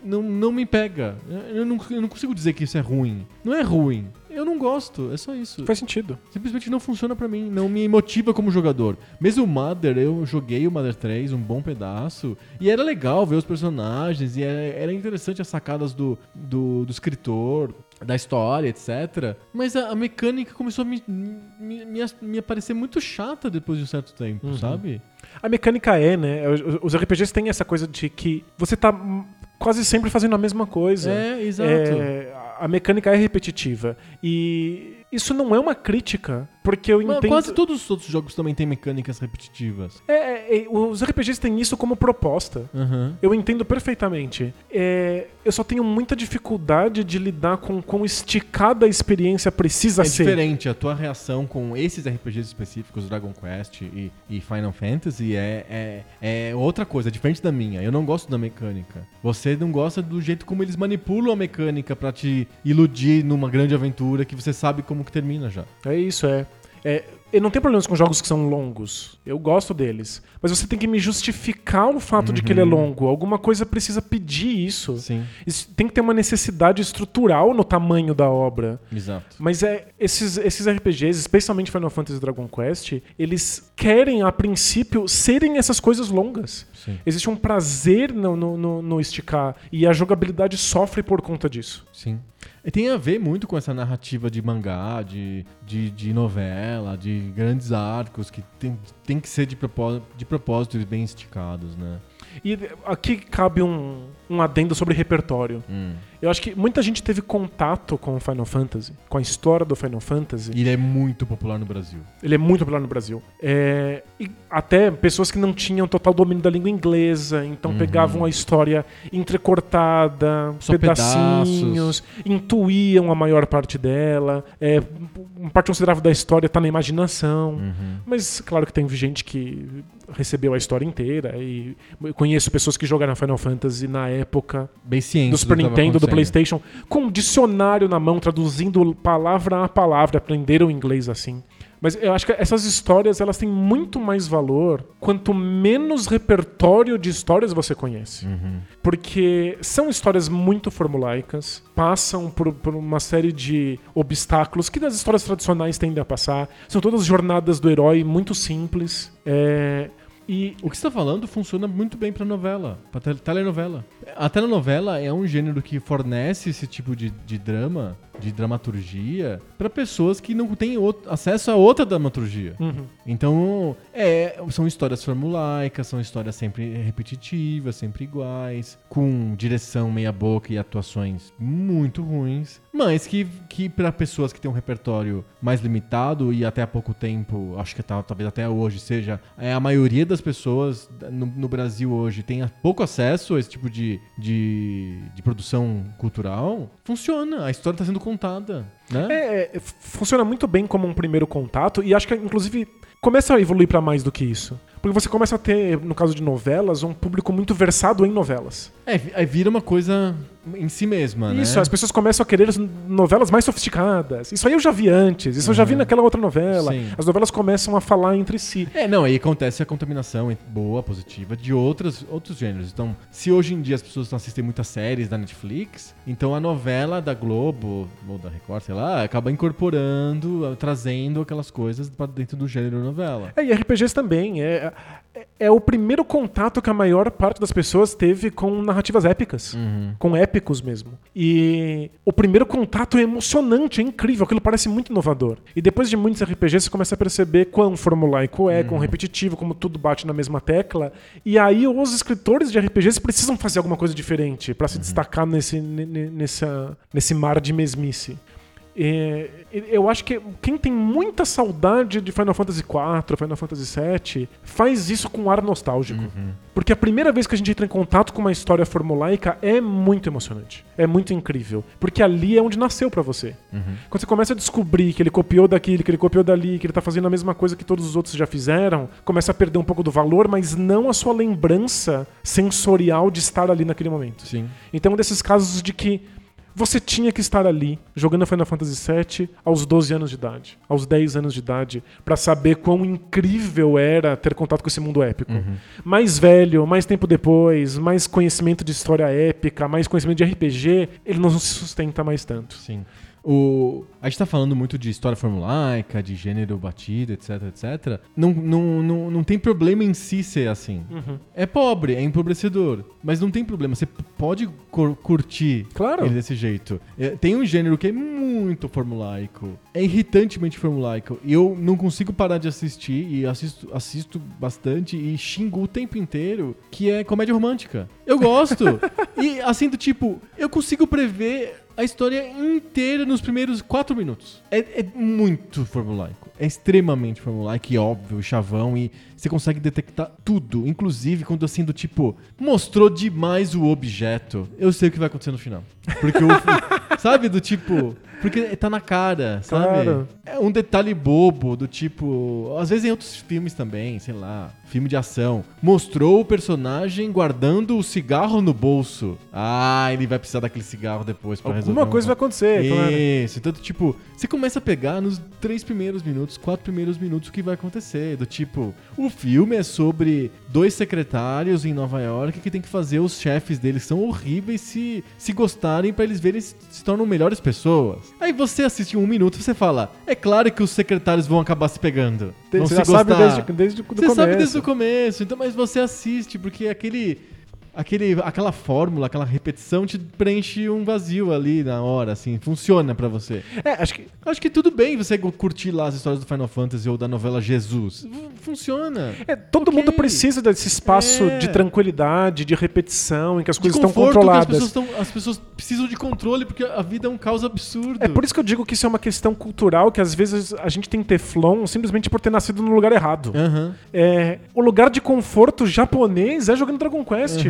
não, não me pega. Eu não, eu não consigo dizer que isso é ruim. Não é ruim. Eu não gosto, é só isso. Faz sentido. Simplesmente não funciona pra mim, não me motiva como jogador. Mesmo o Mother, eu joguei o Mother 3 um bom pedaço, e era legal ver os personagens, e era, era interessante as sacadas do, do, do escritor, da história, etc. Mas a, a mecânica começou a me, me, me, me parecer muito chata depois de um certo tempo, Uhum. sabe? A mecânica é, né? Os- RPGs têm essa coisa de que você tá quase sempre fazendo a mesma coisa. É, exato. É, a mecânica é repetitiva. E isso não é uma crítica, porque eu Mas entendo. quase todos os outros jogos também têm mecânicas repetitivas. É, é, é, os RPGs têm isso como proposta. Aham. Eu entendo perfeitamente. É, eu só tenho muita dificuldade de lidar com quão esticada a experiência precisa É ser. diferente, a tua reação com esses RPGs específicos, Dragon Quest e, e Final Fantasy, é, é, é outra coisa, é diferente da minha. Eu não gosto da mecânica. Você não gosta do jeito como eles manipulam a mecânica pra te iludir numa grande aventura que você sabe como que termina já. É isso, é. É, eu não tenho problemas com jogos que são longos. Eu gosto deles. Mas você tem que me justificar o fato de que ele é longo. Alguma coisa precisa pedir isso. Sim, Isso tem que ter uma necessidade estrutural no tamanho da obra. exato. Mas é esses, esses RPGs, especialmente Final Fantasy e Dragon Quest, eles querem, a princípio, serem essas coisas longas. Sim. Existe um prazer no, no, no- no esticar. E a jogabilidade sofre por conta disso. Sim. E tem a ver muito com essa narrativa de mangá, de, de, de novela, de grandes arcos que tem, tem que ser de propósito, de propósito e bem esticados, né? E aqui cabe um, um adendo sobre repertório. Hum. Eu acho que muita gente teve contato com o Final Fantasy, com a história do Final Fantasy. E ele é muito popular no Brasil. Ele é muito popular no Brasil. É, até pessoas que não tinham total domínio da língua inglesa, então Uhum. pegavam a história entrecortada, Só pedacinhos, intuíam a maior parte dela. É, uma parte considerável da história está na imaginação. Uhum. Mas claro que tem gente que recebeu a história inteira. E eu conheço pessoas que jogaram Final Fantasy na época Bem ciente. do Super tava Nintendo, do. PlayStation, com um dicionário na mão, traduzindo palavra a palavra, aprenderam inglês assim. Mas eu acho que essas histórias elas têm muito mais valor quanto menos repertório de histórias você conhece. Uhum. Porque são histórias muito formulaicas, passam por, por uma série de obstáculos que das histórias tradicionais tendem a passar. São todas jornadas do herói muito simples. É, e O que você tá falando funciona muito bem pra novela, pra tel- telenovela. A telenovela é um gênero que fornece esse tipo de, de drama, de dramaturgia, pra pessoas que não têm outro- acesso a outra dramaturgia. uhum. Então, é, são histórias formulaicas, são histórias sempre repetitivas, sempre iguais, com direção meia boca e atuações muito ruins, mas que, que para pessoas que têm um repertório mais limitado e até há pouco tempo, acho que tá- talvez até hoje seja, é, a maioria das pessoas no, no Brasil hoje tem pouco acesso a esse tipo de, de, de produção cultural, funciona, a história está sendo contada, né? É, é, funciona muito bem como um primeiro contato e acho que inclusive começa a evoluir pra mais do que isso. Porque você começa a ter, no caso de novelas, um público muito versado em novelas. É, aí vira uma coisa em si mesma, Isso, né? as pessoas começam a querer as novelas mais sofisticadas. Isso aí eu já vi antes, isso eu já vi naquela outra novela. Sim. As novelas começam a falar entre si. É, não, aí acontece a contaminação boa, positiva, de outras, outros gêneros. Então, se hoje em dia as pessoas assistem muitas séries da Netflix, então a novela da Globo, ou da Record, sei lá, acaba incorporando, trazendo aquelas coisas pra dentro do gênero novela. É, e RPGs também. É, é, é o primeiro contato que a maior parte das pessoas teve com narrativas épicas. Uhum. Com épicos mesmo. E o primeiro contato é emocionante, é incrível, aquilo parece muito inovador. E depois de muitos RPGs, você começa a perceber quão formulaico é, quão repetitivo, como tudo bate na mesma tecla. E aí os escritores de RPGs precisam fazer alguma coisa diferente pra se destacar nesse, ne- ne- nessa, nesse mar de mesmice. É, eu acho que quem tem muita saudade de Final Fantasy IV, Final Fantasy VII, faz isso com ar nostálgico. Porque a primeira vez que a gente entra em contato com uma história formulaica é muito emocionante. É muito incrível. Porque ali é onde nasceu pra você. Quando você começa a descobrir que ele copiou daquilo, que ele copiou dali, que ele tá fazendo a mesma coisa que todos os outros já fizeram, começa a perder um pouco do valor, mas não a sua lembrança sensorial de estar ali naquele momento. Sim. Então, é um desses casos de que você tinha que estar ali, jogando Final Fantasy VII aos 12 anos de idade, aos 10 anos de idade, pra saber quão incrível era ter contato com esse mundo épico. Mais velho, mais tempo depois, mais conhecimento de história épica, mais conhecimento de RPG, ele não se sustenta mais tanto. Sim. O... A gente tá falando muito de história formulaica, de gênero batido, etc, etc. Não, não, não, não tem problema em si ser assim. Uhum. É pobre, é empobrecedor. Mas não tem problema. Você pode cur- curtir Claro. ele desse jeito. É, tem um gênero que é muito formulaico. É irritantemente formulaico. E eu não consigo parar de assistir. E assisto, assisto bastante e xingo o tempo inteiro. Que é comédia romântica. Eu gosto. [laughs] e assim, do tipo, eu consigo prever a história inteira nos primeiros quatro minutos. É, é muito formulaico. É extremamente formulaico e óbvio, chavão, e você consegue detectar tudo. Inclusive, quando assim, do tipo, mostrou demais o objeto. Eu sei o que vai acontecer no final. Porque o. [laughs] sabe, do tipo. Porque tá na cara, sabe? Claro. É um detalhe bobo, do tipo. Às vezes em outros filmes também, sei lá, filme de ação. Mostrou o personagem guardando o cigarro no bolso. Ah, ele vai precisar daquele cigarro depois pra resolver. Alguma um coisa vai acontecer, claro. Isso, então, tipo, você começa a pegar nos três primeiros minutos, quatro primeiros minutos o que vai acontecer. Do tipo, o filme é sobre dois secretários em Nova York que tem que fazer os chefes deles são horríveis se, se gostarem pra eles verem se, se tornam melhores pessoas. Aí você assiste um minuto e você fala: é claro que os secretários vão acabar se pegando. Você se já sabe gostar. desde, desde o do Você começo. sabe desde o começo, então, mas você assiste, porque aquele, aquele, aquela fórmula, aquela repetição te preenche um vazio ali na hora, assim, funciona pra você. É, acho que Acho que tudo bem você curtir lá as histórias do Final Fantasy ou da novela Jesus. Funciona. é, todo Ok. mundo precisa desse espaço É. de tranquilidade, de repetição, em que as coisas estão que as controladas. pessoas, tão- as pessoas precisam de controle, porque a vida é um caos absurdo. É por isso que eu digo que isso é uma questão cultural, que às vezes a gente tem teflon simplesmente por ter nascido no lugar errado. Aham. É, o lugar de conforto japonês é jogando Dragon Quest.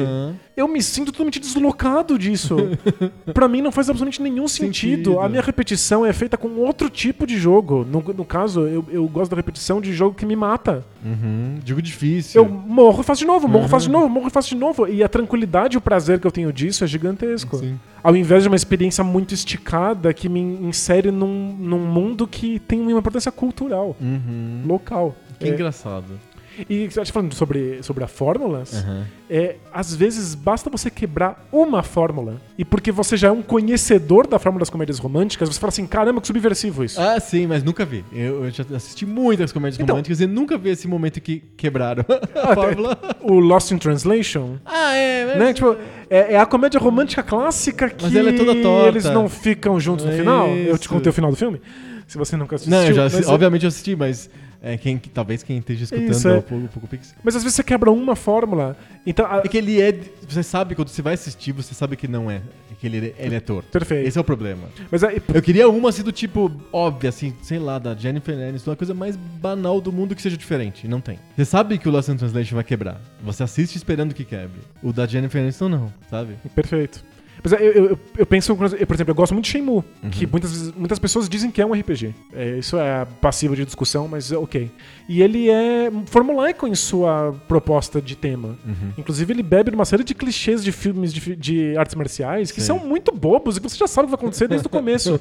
Eu me sinto totalmente deslocado disso. [laughs] Pra mim não faz absolutamente nenhum sentido. Sentido. A minha repetição é feita com outro tipo de jogo. No, no caso, eu, eu gosto da repetição de jogo que me mata. Uhum. Jogo difícil. Eu morro e faço de novo, morro e faço de Uhum. novo, morro e faço de novo. E a tranquilidade e o prazer que eu tenho disso é gigantesco. Sim. Ao invés de uma experiência muito esticada que me insere num, num mundo que tem uma importância cultural, Uhum. local. Que É, engraçado. E você falando sobre, sobre a fórmulas, Aham. é, às vezes basta você quebrar uma fórmula. E porque você já é um conhecedor da fórmula das comédias românticas, você fala assim: caramba, que subversivo isso. Ah, sim, mas nunca vi. Eu, eu já assisti muitas comédias Então- românticas e nunca vi esse momento que quebraram [laughs] a fórmula. O Lost in Translation. Ah, é, mas... Né? Tipo, é, é a comédia romântica clássica que Mas ela é toda torta. eles não ficam juntos no final. Eu te contei o final do filme. Se você nunca assistiu. Não, eu já obviamente eu assisti, mas é, quem, talvez quem esteja escutando Isso, é. o Poco, Poco Pix. mas às vezes você quebra uma fórmula. Então, a- É que ele é. Você sabe, quando você vai assistir, você sabe que não é. Que ele, ele é torto. Perfeito. Esse é o problema. Mas aí, Eu queria uma assim do tipo, óbvia, assim, sei lá, da Jennifer Aniston, uma coisa mais banal do mundo que seja diferente. Não tem. Você sabe que o Lost in Translation vai quebrar. Você assiste esperando que quebre. O da Jennifer Aniston não, sabe? Perfeito. Mas eu, eu, eu- penso, por exemplo, eu gosto muito de Shenmue, Uhum. que muitas, muitas pessoas dizem que é um RPG. É, isso é passivo de discussão, mas é ok. E ele é formulaico em sua proposta de tema. Uhum. Inclusive, ele bebe de uma série de clichês de filmes de, de artes marciais que Sim. são muito bobos e que você já sabe o que vai acontecer desde o [laughs] começo.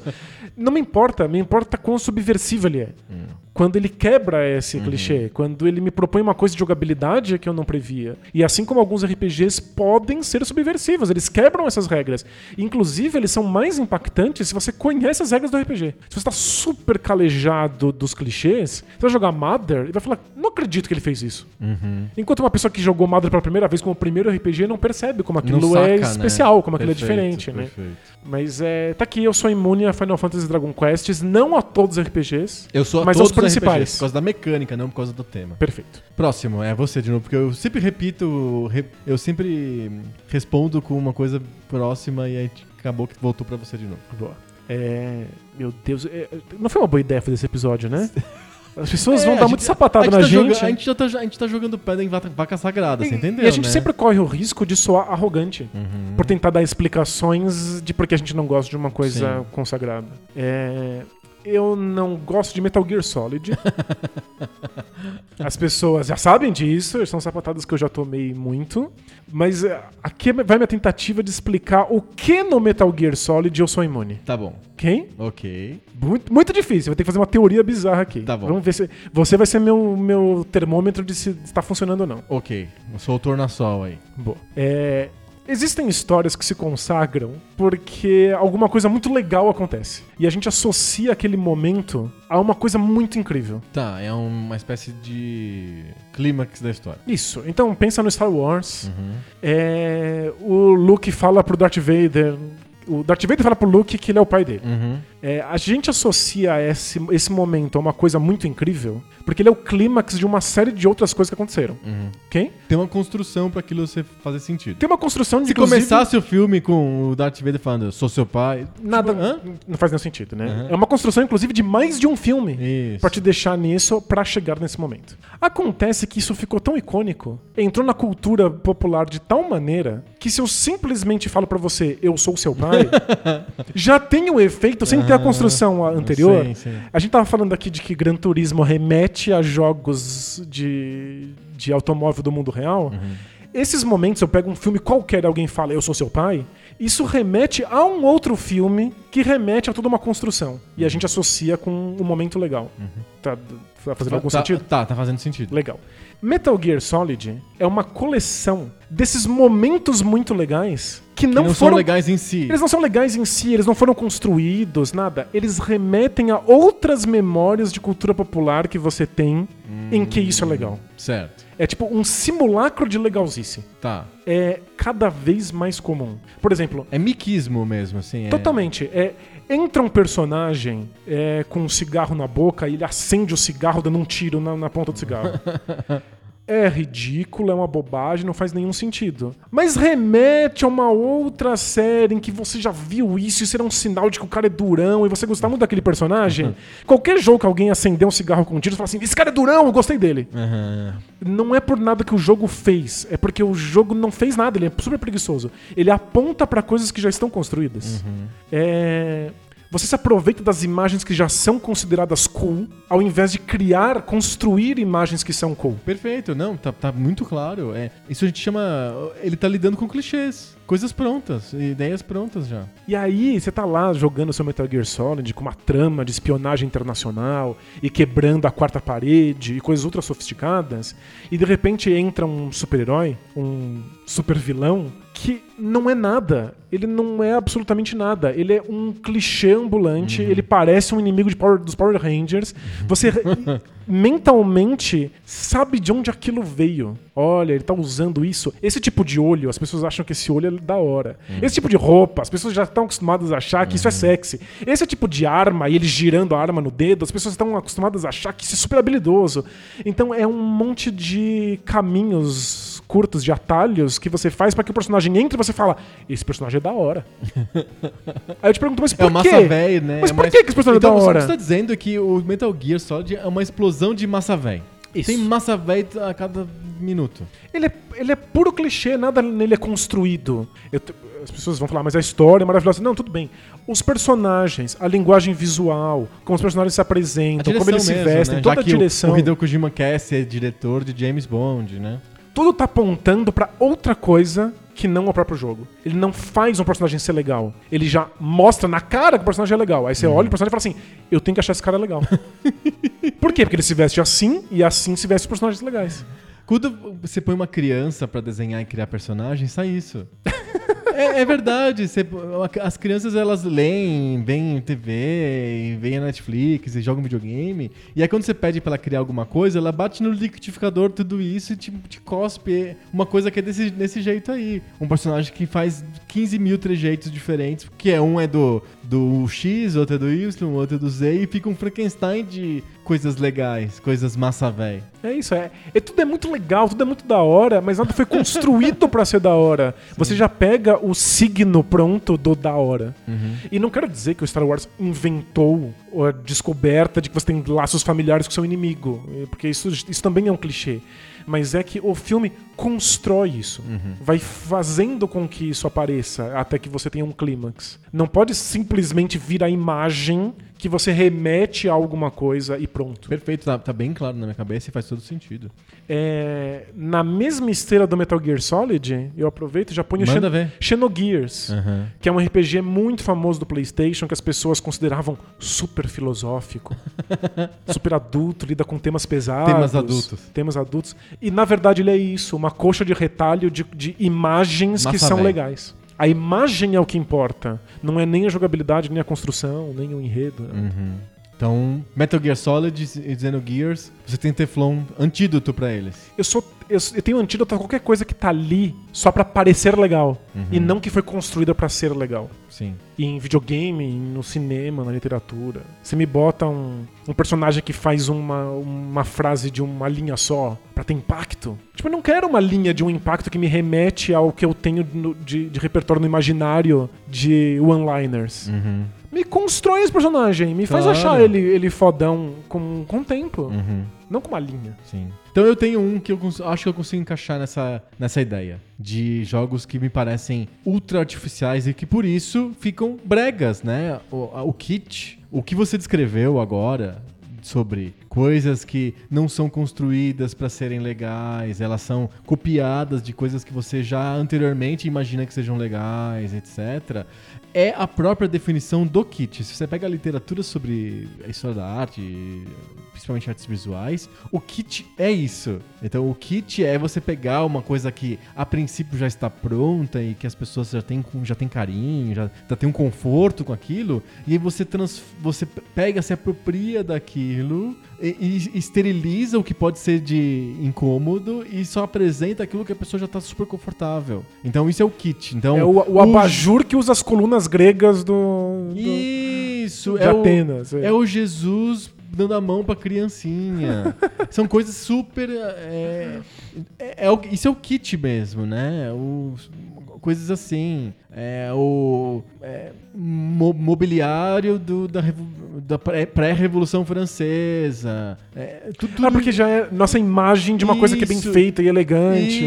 Não me importa, me importa quão subversivo ele é. Quando ele quebra esse clichê, quando ele me propõe uma coisa de jogabilidade que eu não previa. E assim como alguns RPGs podem ser subversivos, eles quebram essas regras. Inclusive, eles são mais impactantes se você conhece as regras do RPG. Se você está super calejado dos clichês, você vai jogar Mother e vai falar: não acredito que ele fez isso. Uhum. Enquanto uma pessoa que jogou Mother pela primeira vez como primeiro RPG não percebe como aquilo Não saca, é né? especial, como aquilo é Perfeito, diferente, né? perfeito. Mas é, tá aqui, eu sou imune a Final Fantasy Dragon Quests, não a todos os RPGs. Eu sou a Mas todos aos principais. RPGs, por causa da mecânica, não por causa do tema. Perfeito. Próximo, é você de novo, porque eu sempre repito, re- eu sempre respondo com uma coisa próxima e aí acabou que voltou pra você de novo. Boa. É, meu Deus, é, não foi uma boa ideia fazer esse episódio, né? [laughs] As pessoas É, vão dar muito sapatada na tá gente. joga- a gente já tá, a gente tá jogando pedra em vaca, sagrada, você E- entendeu? E a gente né? sempre corre o risco de soar arrogante. Uhum. Por tentar dar explicações de por que a gente não gosta de uma coisa Sim. consagrada. É, eu não gosto de Metal Gear Solid. As pessoas já sabem disso, são sapatadas que eu já tomei muito. Mas é, aqui vai minha tentativa de explicar o que no Metal Gear Solid eu sou imune. Tá bom, Ok? ok. Muito, muito difícil, vou ter que fazer uma teoria bizarra aqui. Tá bom. Vamos ver se. Você vai ser meu, meu termômetro de se está funcionando ou não. Ok, eu sou o tornassol aí. Boa. É, existem histórias que se consagram porque alguma coisa muito legal acontece. E a gente associa aquele momento a uma coisa muito incrível. Tá, é uma espécie de clímax da história. Isso. Então pensa no Star Wars. Uhum. É, o Luke fala pro Darth Vader. O Darth Vader fala pro Luke que ele é o pai dele. Uhum. É, a gente associa esse, esse momento a uma coisa muito incrível, porque ele é o clímax de uma série de outras coisas que aconteceram. Ok? Tem uma construção pra aquilo você fazer sentido. Tem uma construção de Se inclusive, começasse o filme com o Darth Vader falando, eu sou seu pai. Nada. Tipo? Não faz nenhum sentido, né? Aham. É uma construção, inclusive, de mais de um filme. Pra te deixar nisso pra chegar nesse momento. Acontece que isso ficou tão icônico, entrou na cultura popular de tal maneira que se eu simplesmente falo pra você, eu sou seu pai, [laughs] já tem o efeito sem ter a construção anterior. Sim, sim. A gente tava falando aqui de que Gran Turismo remete a jogos de, de automóvel do mundo real. Esses momentos, eu pego um filme qualquer e alguém fala, eu sou seu pai, isso remete a um outro filme que remete a toda uma construção. E a gente associa com um momento legal. Tá, tá fazendo algum tá, sentido? Tá, tá fazendo sentido. Legal. Metal Gear Solid é uma coleção desses momentos muito legais que Que não, não, foram são legais em si. eles não são legais em si, eles não foram construídos, nada. Eles remetem a outras memórias de cultura popular que você tem em que isso é legal. Certo. É tipo um simulacro de legalzice. Tá. É cada vez mais comum. Por exemplo, É miquismo mesmo, assim. é- totalmente. É, entra um personagem é, com um cigarro na boca e ele acende o cigarro dando um tiro na, na ponta do cigarro. [laughs] É ridículo, é uma bobagem, não faz nenhum sentido. Mas remete a uma outra série em que você já viu isso, isso era um sinal de que o cara é durão e você gostar muito daquele personagem. Qualquer jogo que alguém acender um cigarro com um tiro e falar assim: esse cara é durão, eu gostei dele. Aham. Não é por nada que o jogo fez, é porque o jogo não fez nada, ele é super preguiçoso. Ele aponta pra coisas que já estão construídas. É. Você se aproveita das imagens que já são consideradas cool, ao invés de criar, construir imagens que são cool. Perfeito, não, tá, tá muito claro. É, isso a gente chama. Ele tá lidando com clichês. Coisas prontas, ideias prontas já. E aí, você tá lá jogando seu Metal Gear Solid com uma trama de espionagem internacional e quebrando a quarta parede e coisas ultra sofisticadas, e de repente entra um super-herói, um super vilão, que não é nada. Ele não é absolutamente nada. Ele é um clichê ambulante, ele parece um inimigo de Power- dos Power Rangers. Você [laughs] mentalmente sabe de onde aquilo veio. Olha, ele tá usando isso. Esse tipo de olho, as pessoas acham que esse olho é da hora. Esse tipo de roupa, as pessoas já estão acostumadas a achar que isso é sexy. Esse tipo de arma, e ele girando a arma no dedo, as pessoas estão acostumadas a achar que isso é super habilidoso. Então é um monte de caminhos curtos, de atalhos que você faz para que o personagem entre e você fala: Esse personagem é da hora. [laughs] Aí eu te pergunto, mas É por massa quê? velho, né? Mas É por mais- que, esse personagem então, é da hora? você tá dizendo que o Metal Gear Solid é uma explosão de massa velho. Isso. Tem massa velho a cada minuto. Ele é, ele é puro clichê, nada nele é construído. Eu as pessoas vão falar, mas a história é maravilhosa. Não, tudo bem. Os personagens, a linguagem visual, como os personagens se apresentam, direção como eles se mesmo, vestem, né? toda Já a que o- direção. O, Hideo Kojima quer ser diretor de James Bond, né? tudo tá apontando pra outra coisa que não o próprio jogo. Ele não faz um personagem ser legal. Ele já mostra na cara que o personagem é legal. Aí você olha o personagem e fala assim: eu tenho que achar esse cara legal. [laughs] Por quê? Porque ele se veste assim e assim se veste os personagens legais. Quando você põe uma criança pra desenhar e criar personagens, sai isso. [laughs] é, é verdade. você- as crianças elas leem, veem TV, veem a Netflix jogam videogame. E aí quando você pede pra ela criar alguma coisa, ela bate no liquidificador tudo isso e te, te cospe uma coisa que é desse, desse jeito aí. Um personagem que faz 15 mil trejeitos diferentes, que é um é do, do X, outro é do Y, outro é do Z, e fica um Frankenstein de coisas legais, coisas massa véi. É isso, é, é. Tudo é muito legal, tudo é muito da hora, mas nada foi construído [laughs] pra ser da hora. Você já pega o signo pronto do da hora. E não quero dizer que o Star Wars inventou a descoberta de que você tem laços familiares com seu inimigo, eh, porque isso, isso também é um clichê. Mas é que o filme constrói isso. Vai fazendo com que isso apareça até que você tenha um clímax. Não pode simplesmente vir a imagem que você remete a alguma coisa e pronto. Perfeito, tá, tá bem claro na minha cabeça e faz todo sentido. É, na mesma esteira do Metal Gear Solid, eu aproveito e já ponho Xen. Xenogears, Aham. que é um RPG muito famoso do PlayStation que as pessoas consideravam super filosófico, [laughs] super adulto, lida com temas pesados. Temas adultos. Temas adultos. E na verdade ele é isso, uma coxa de retalho de, de imagens que Massa são véi. legais. A imagem é o que importa, não é nem a jogabilidade, nem a construção, nem o enredo. Uhum. Então, Metal Gear Solid e Xenogears, você tem Teflon antídoto pra eles. Eu sou. Eu, eu tenho antídoto a qualquer coisa que tá ali só pra parecer legal. E não que foi construída pra ser legal. Sim. E em videogame, no cinema, na literatura. Você me bota um, um personagem que faz uma, uma frase de uma linha só pra ter impacto. Tipo, eu não quero uma linha de um impacto que me remete ao que eu tenho no- de, de repertório no imaginário de one-liners. Uhum. Me constrói esse personagem, me faz Claro. achar ele, ele fodão com, com o tempo. Uhum. Não com uma linha. Sim. Então eu tenho um que eu acho que eu consigo encaixar nessa, nessa ideia. De jogos que me parecem ultra artificiais e que por isso ficam bregas, né? O, o kit, o que você descreveu agora sobre coisas que não são construídas para serem legais, elas são copiadas de coisas que você já anteriormente imagina que sejam legais, etc. É a própria definição do kit. Se você pega a literatura sobre a história da arte, principalmente artes visuais, o kit é isso. Então, o kit é você pegar uma coisa que a princípio já está pronta e que as pessoas já têm, já têm carinho, já, já têm um conforto com aquilo, e aí você, trans, você pega, se apropria daquilo e, e esteriliza o que pode ser de incômodo e só apresenta aquilo que a pessoa já está super confortável. Então, isso é o kit. Então, é o, o abajur que usa as colunas gregas do. do Isso, de é o, Atenas. é. é o Jesus dando a mão pra criancinha. [laughs] São coisas super. É, é- é o- isso é o kit mesmo, né? O- coisas assim. É o é, mo- mobiliário do- da, da pré- pré-revolução francesa. É, tu- tudo, Ah, porque já é nossa imagem de uma coisa que é bem Isso. feita e elegante.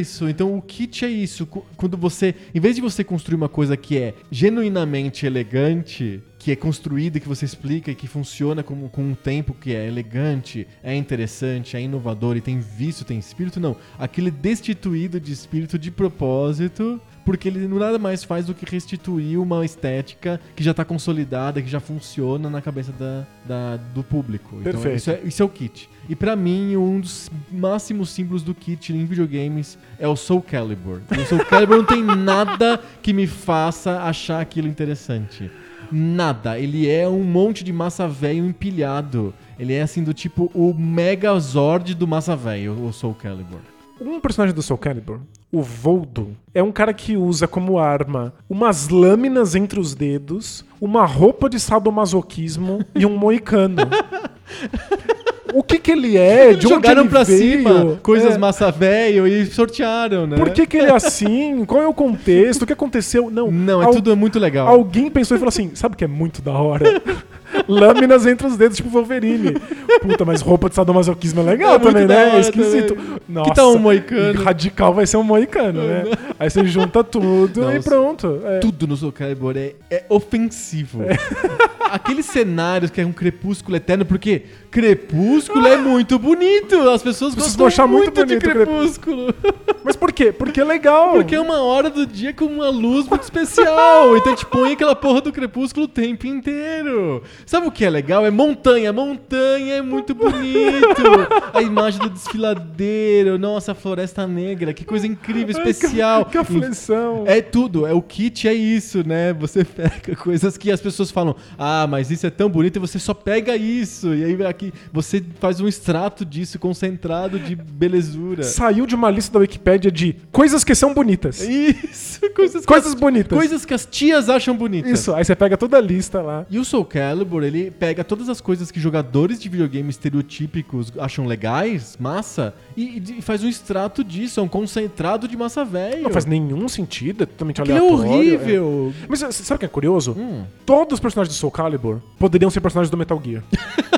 Isso, então o kit é isso. Quando você, em vez de você construir uma coisa que é genuinamente elegante, que é construída, que você explica e que funciona como, com um tempo que é elegante, é interessante, é inovador e tem vício, tem espírito, não. Aquilo é destituído de espírito de propósito, porque ele nada mais faz do que restituir uma estética que já está consolidada, que já funciona na cabeça da, da- do público. Então, Perfeito. isso é, isso é o kit. E pra mim, um dos máximos símbolos do kit em videogames é o Soul Calibur. O Soul Calibur não tem nada que me faça achar aquilo interessante. Nada. Ele é um monte de massa velho empilhado. Ele é assim do tipo o Megazord do massa velho, o Soul Calibur. Um personagem do Soul Calibur, o Voldo, é um cara que usa como arma umas lâminas entre os dedos, uma roupa de sadomasoquismo e um moicano. [laughs] O que que ele é? De onde Jogaram ele pra veio? cima coisas É. massa velho e sortearam, né? Por que, que ele é assim? [laughs] Qual é o contexto? O que aconteceu? Não, Não, é al- tudo muito legal. Alguém pensou e falou assim: sabe o que é muito da hora? [laughs] Lâminas entre os dedos, tipo Wolverine. Puta, mas roupa de sadomasoquismo é legal É também, né? É esquisito. também. Nossa, Que tal um moicano? Radical vai ser um moicano, né? [laughs] Aí você junta tudo e Nossa. pronto. É. Tudo no Soul Calibur é, é ofensivo. Aqueles cenários que é um crepúsculo eterno, porque crepúsculo é muito bonito. As pessoas Vocês gostam achar muito muito, de bonito o crepúsculo. [laughs] Mas por quê? Porque é legal. Porque é uma hora do dia com uma luz muito especial. [laughs] Então te põe aquela porra do crepúsculo o tempo inteiro. Sabe o que é legal? É montanha. Montanha é muito bonito. [laughs] A imagem do desfiladeiro. Nossa, a floresta negra. Que coisa incrível, especial. Que aflição. É tudo, é o kit, é isso, né? Você pega coisas que as pessoas falam, ah, mas isso é tão bonito e você só pega isso. E aí aqui você faz um extrato disso concentrado de belezura. Saiu de uma lista da Wikipédia de coisas que são bonitas. Isso, [laughs] coisas, que Coisas as, bonitas. coisas que as tias acham bonitas. Isso, aí você pega toda a lista lá. E o Soul Calibur, ele pega todas as coisas que jogadores de videogame estereotípicos acham legais, massa, e, e faz um extrato disso, é um concentrado de massa velho. Não faz nenhum sentido, é totalmente Aquilo é aleatório. horrível. é. Mas sabe o que é curioso? Hum. Todos os personagens do Soul Calibur poderiam ser personagens do Metal Gear. [laughs]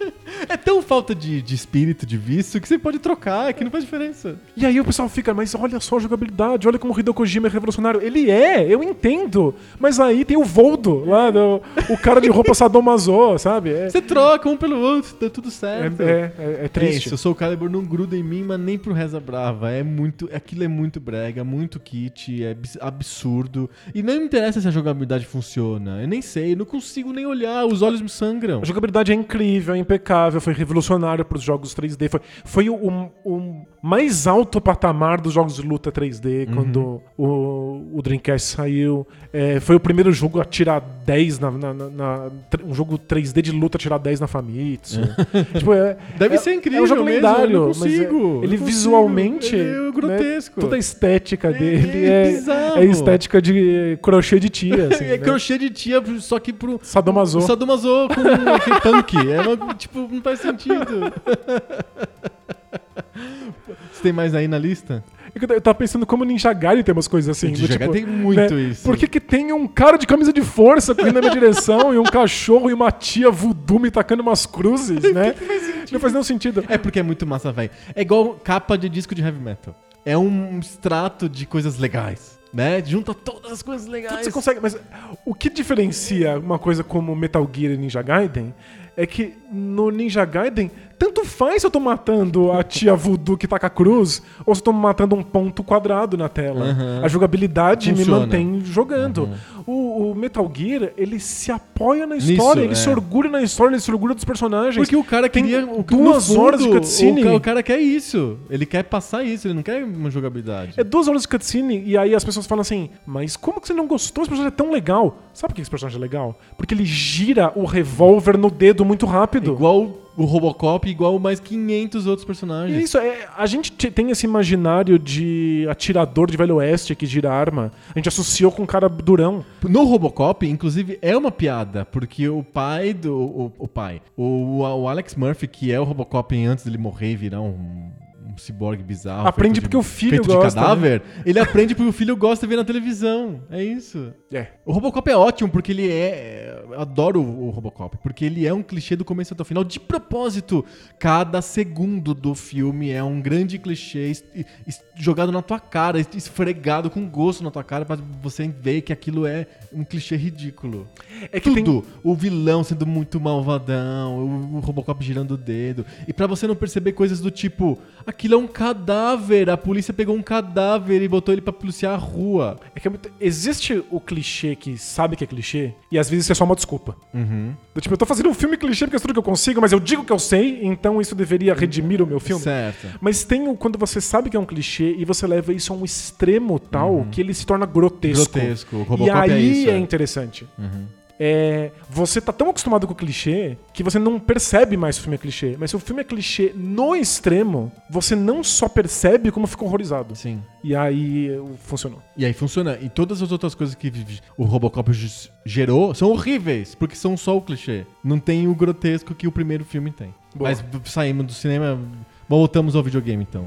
tão falta de, de espírito, de vício, que você pode trocar, que não faz diferença. E aí o pessoal fica, mas olha só a jogabilidade, olha como o Hideo Kojima é revolucionário. Ele é, eu entendo. Mas aí tem o Voldo lá, do- o cara de roupa sadomaso, sabe? É, Você troca um pelo outro, dá tudo certo. é, é, é- é É triste. isso, eu sou o Calibur, não gruda em mim, mas nem pro Reza Brava. É muito. Aquilo é muito brega, muito kit, é abs- absurdo. E não me interessa se a jogabilidade funciona. Eu nem sei, eu não consigo nem olhar, os olhos me sangram. A jogabilidade é incrível, é impecável, foi revolucionário para os jogos 3D. Foi, foi o, o- mais alto patamar dos jogos de luta 3D Uhum. quando o, o Dreamcast saiu. É, foi o primeiro jogo a tirar 10 na, na- na- na- Um jogo 3D de luta tirar 10 na Famitsu. [laughs] tipo, é, Deve é- ser incrível É um jogo mesmo, lendário. é- consigo, ele visualmente. ele é né, grotesco. toda a estética É- dele é é, é estética de crochê de tia. [laughs] Assim, é né? crochê de tia, só que pro. Sadomaso. Sadomaso com [laughs] aquele punk. É uma, tipo, não faz sentido. Você tem mais aí na lista? É Eu tava pensando como Ninja Gaiden tem umas coisas assim. Jogar tipo, tem muito né, isso. Por que, que tem um cara de camisa de força correndo na minha direção e um cachorro e uma tia voodoo me tacando umas cruzes, [laughs] né? Não faz nenhum sentido. É porque é muito massa, velho. É igual capa de disco de heavy metal. É um extrato de coisas legais, né? Junta todas as coisas legais. Você consegue, mas o que diferencia uma coisa como Metal Gear e Ninja Gaiden é que no Ninja Gaiden, tanto faz se eu tô matando a tia voodoo que taca a cruz ou se eu tô matando um ponto quadrado na tela. Aham. A jogabilidade Funciona. me mantém jogando. O, o Metal Gear, ele se apoia na história, ele é. se orgulha na história, ele se orgulha dos personagens. Porque o cara Tem queria. o- duas fundo, horas de cutscene. O, o cara quer isso. Ele quer passar isso, ele não quer uma jogabilidade. É duas horas de cutscene e aí as pessoas falam assim, mas como que você não gostou? Esse personagem é tão legal. Sabe por que esse personagem é legal? Porque ele gira o revólver no dedo muito rápido. Igual o Robocop, igual mais 500 outros E personagens. isso, é, a gente te- tem esse imaginário de atirador de Velho Oeste que gira arma. A gente associou com um cara durão. No Robocop, inclusive, é uma piada, porque o pai do. O, o pai. O, o Alex Murphy, que é o Robocop antes dele morrer e virar um. Um ciborgue bizarro. Aprende de- porque o filho feito gosta, de cadáver. Ele aprende porque o filho gosta de ver na televisão. É isso. É. O Robocop é ótimo porque ele é. Eu adoro o Robocop. Porque ele é um clichê do começo até o final. De propósito, cada segundo do filme é um grande clichê jogado na tua cara, es- esfregado com gosto na tua cara pra você ver que aquilo é um clichê ridículo. É que tem- Tudo. O vilão sendo muito malvadão, o, o Robocop girando o dedo. E pra você não perceber coisas do tipo: aquilo é um cadáver, a polícia pegou um cadáver e botou ele pra policiar a rua. É que é muito- existe o clichê que sabe que é clichê e às vezes isso é só uma desculpa. Uhum. Do Tipo, eu tô fazendo um filme clichê porque é tudo que eu consigo, mas eu digo que eu sei, então isso deveria redimir o meu filme. Certo. Mas tem o, quando você sabe que é um clichê e você leva isso a um extremo tal que ele se torna grotesco. Grotesco. O E Robocop aí é isso. é é. interessante. Uhum. É, você tá tão acostumado com o clichê que você não percebe mais se o filme é clichê. Mas se o filme é clichê no extremo, você não só percebe como fica horrorizado. Sim. E aí uh, funcionou. E aí funciona. E todas as outras coisas que o Robocop gerou são horríveis, porque são só o clichê. Não tem o grotesco que o primeiro filme tem. Boa. Mas saímos do cinema, voltamos ao videogame então.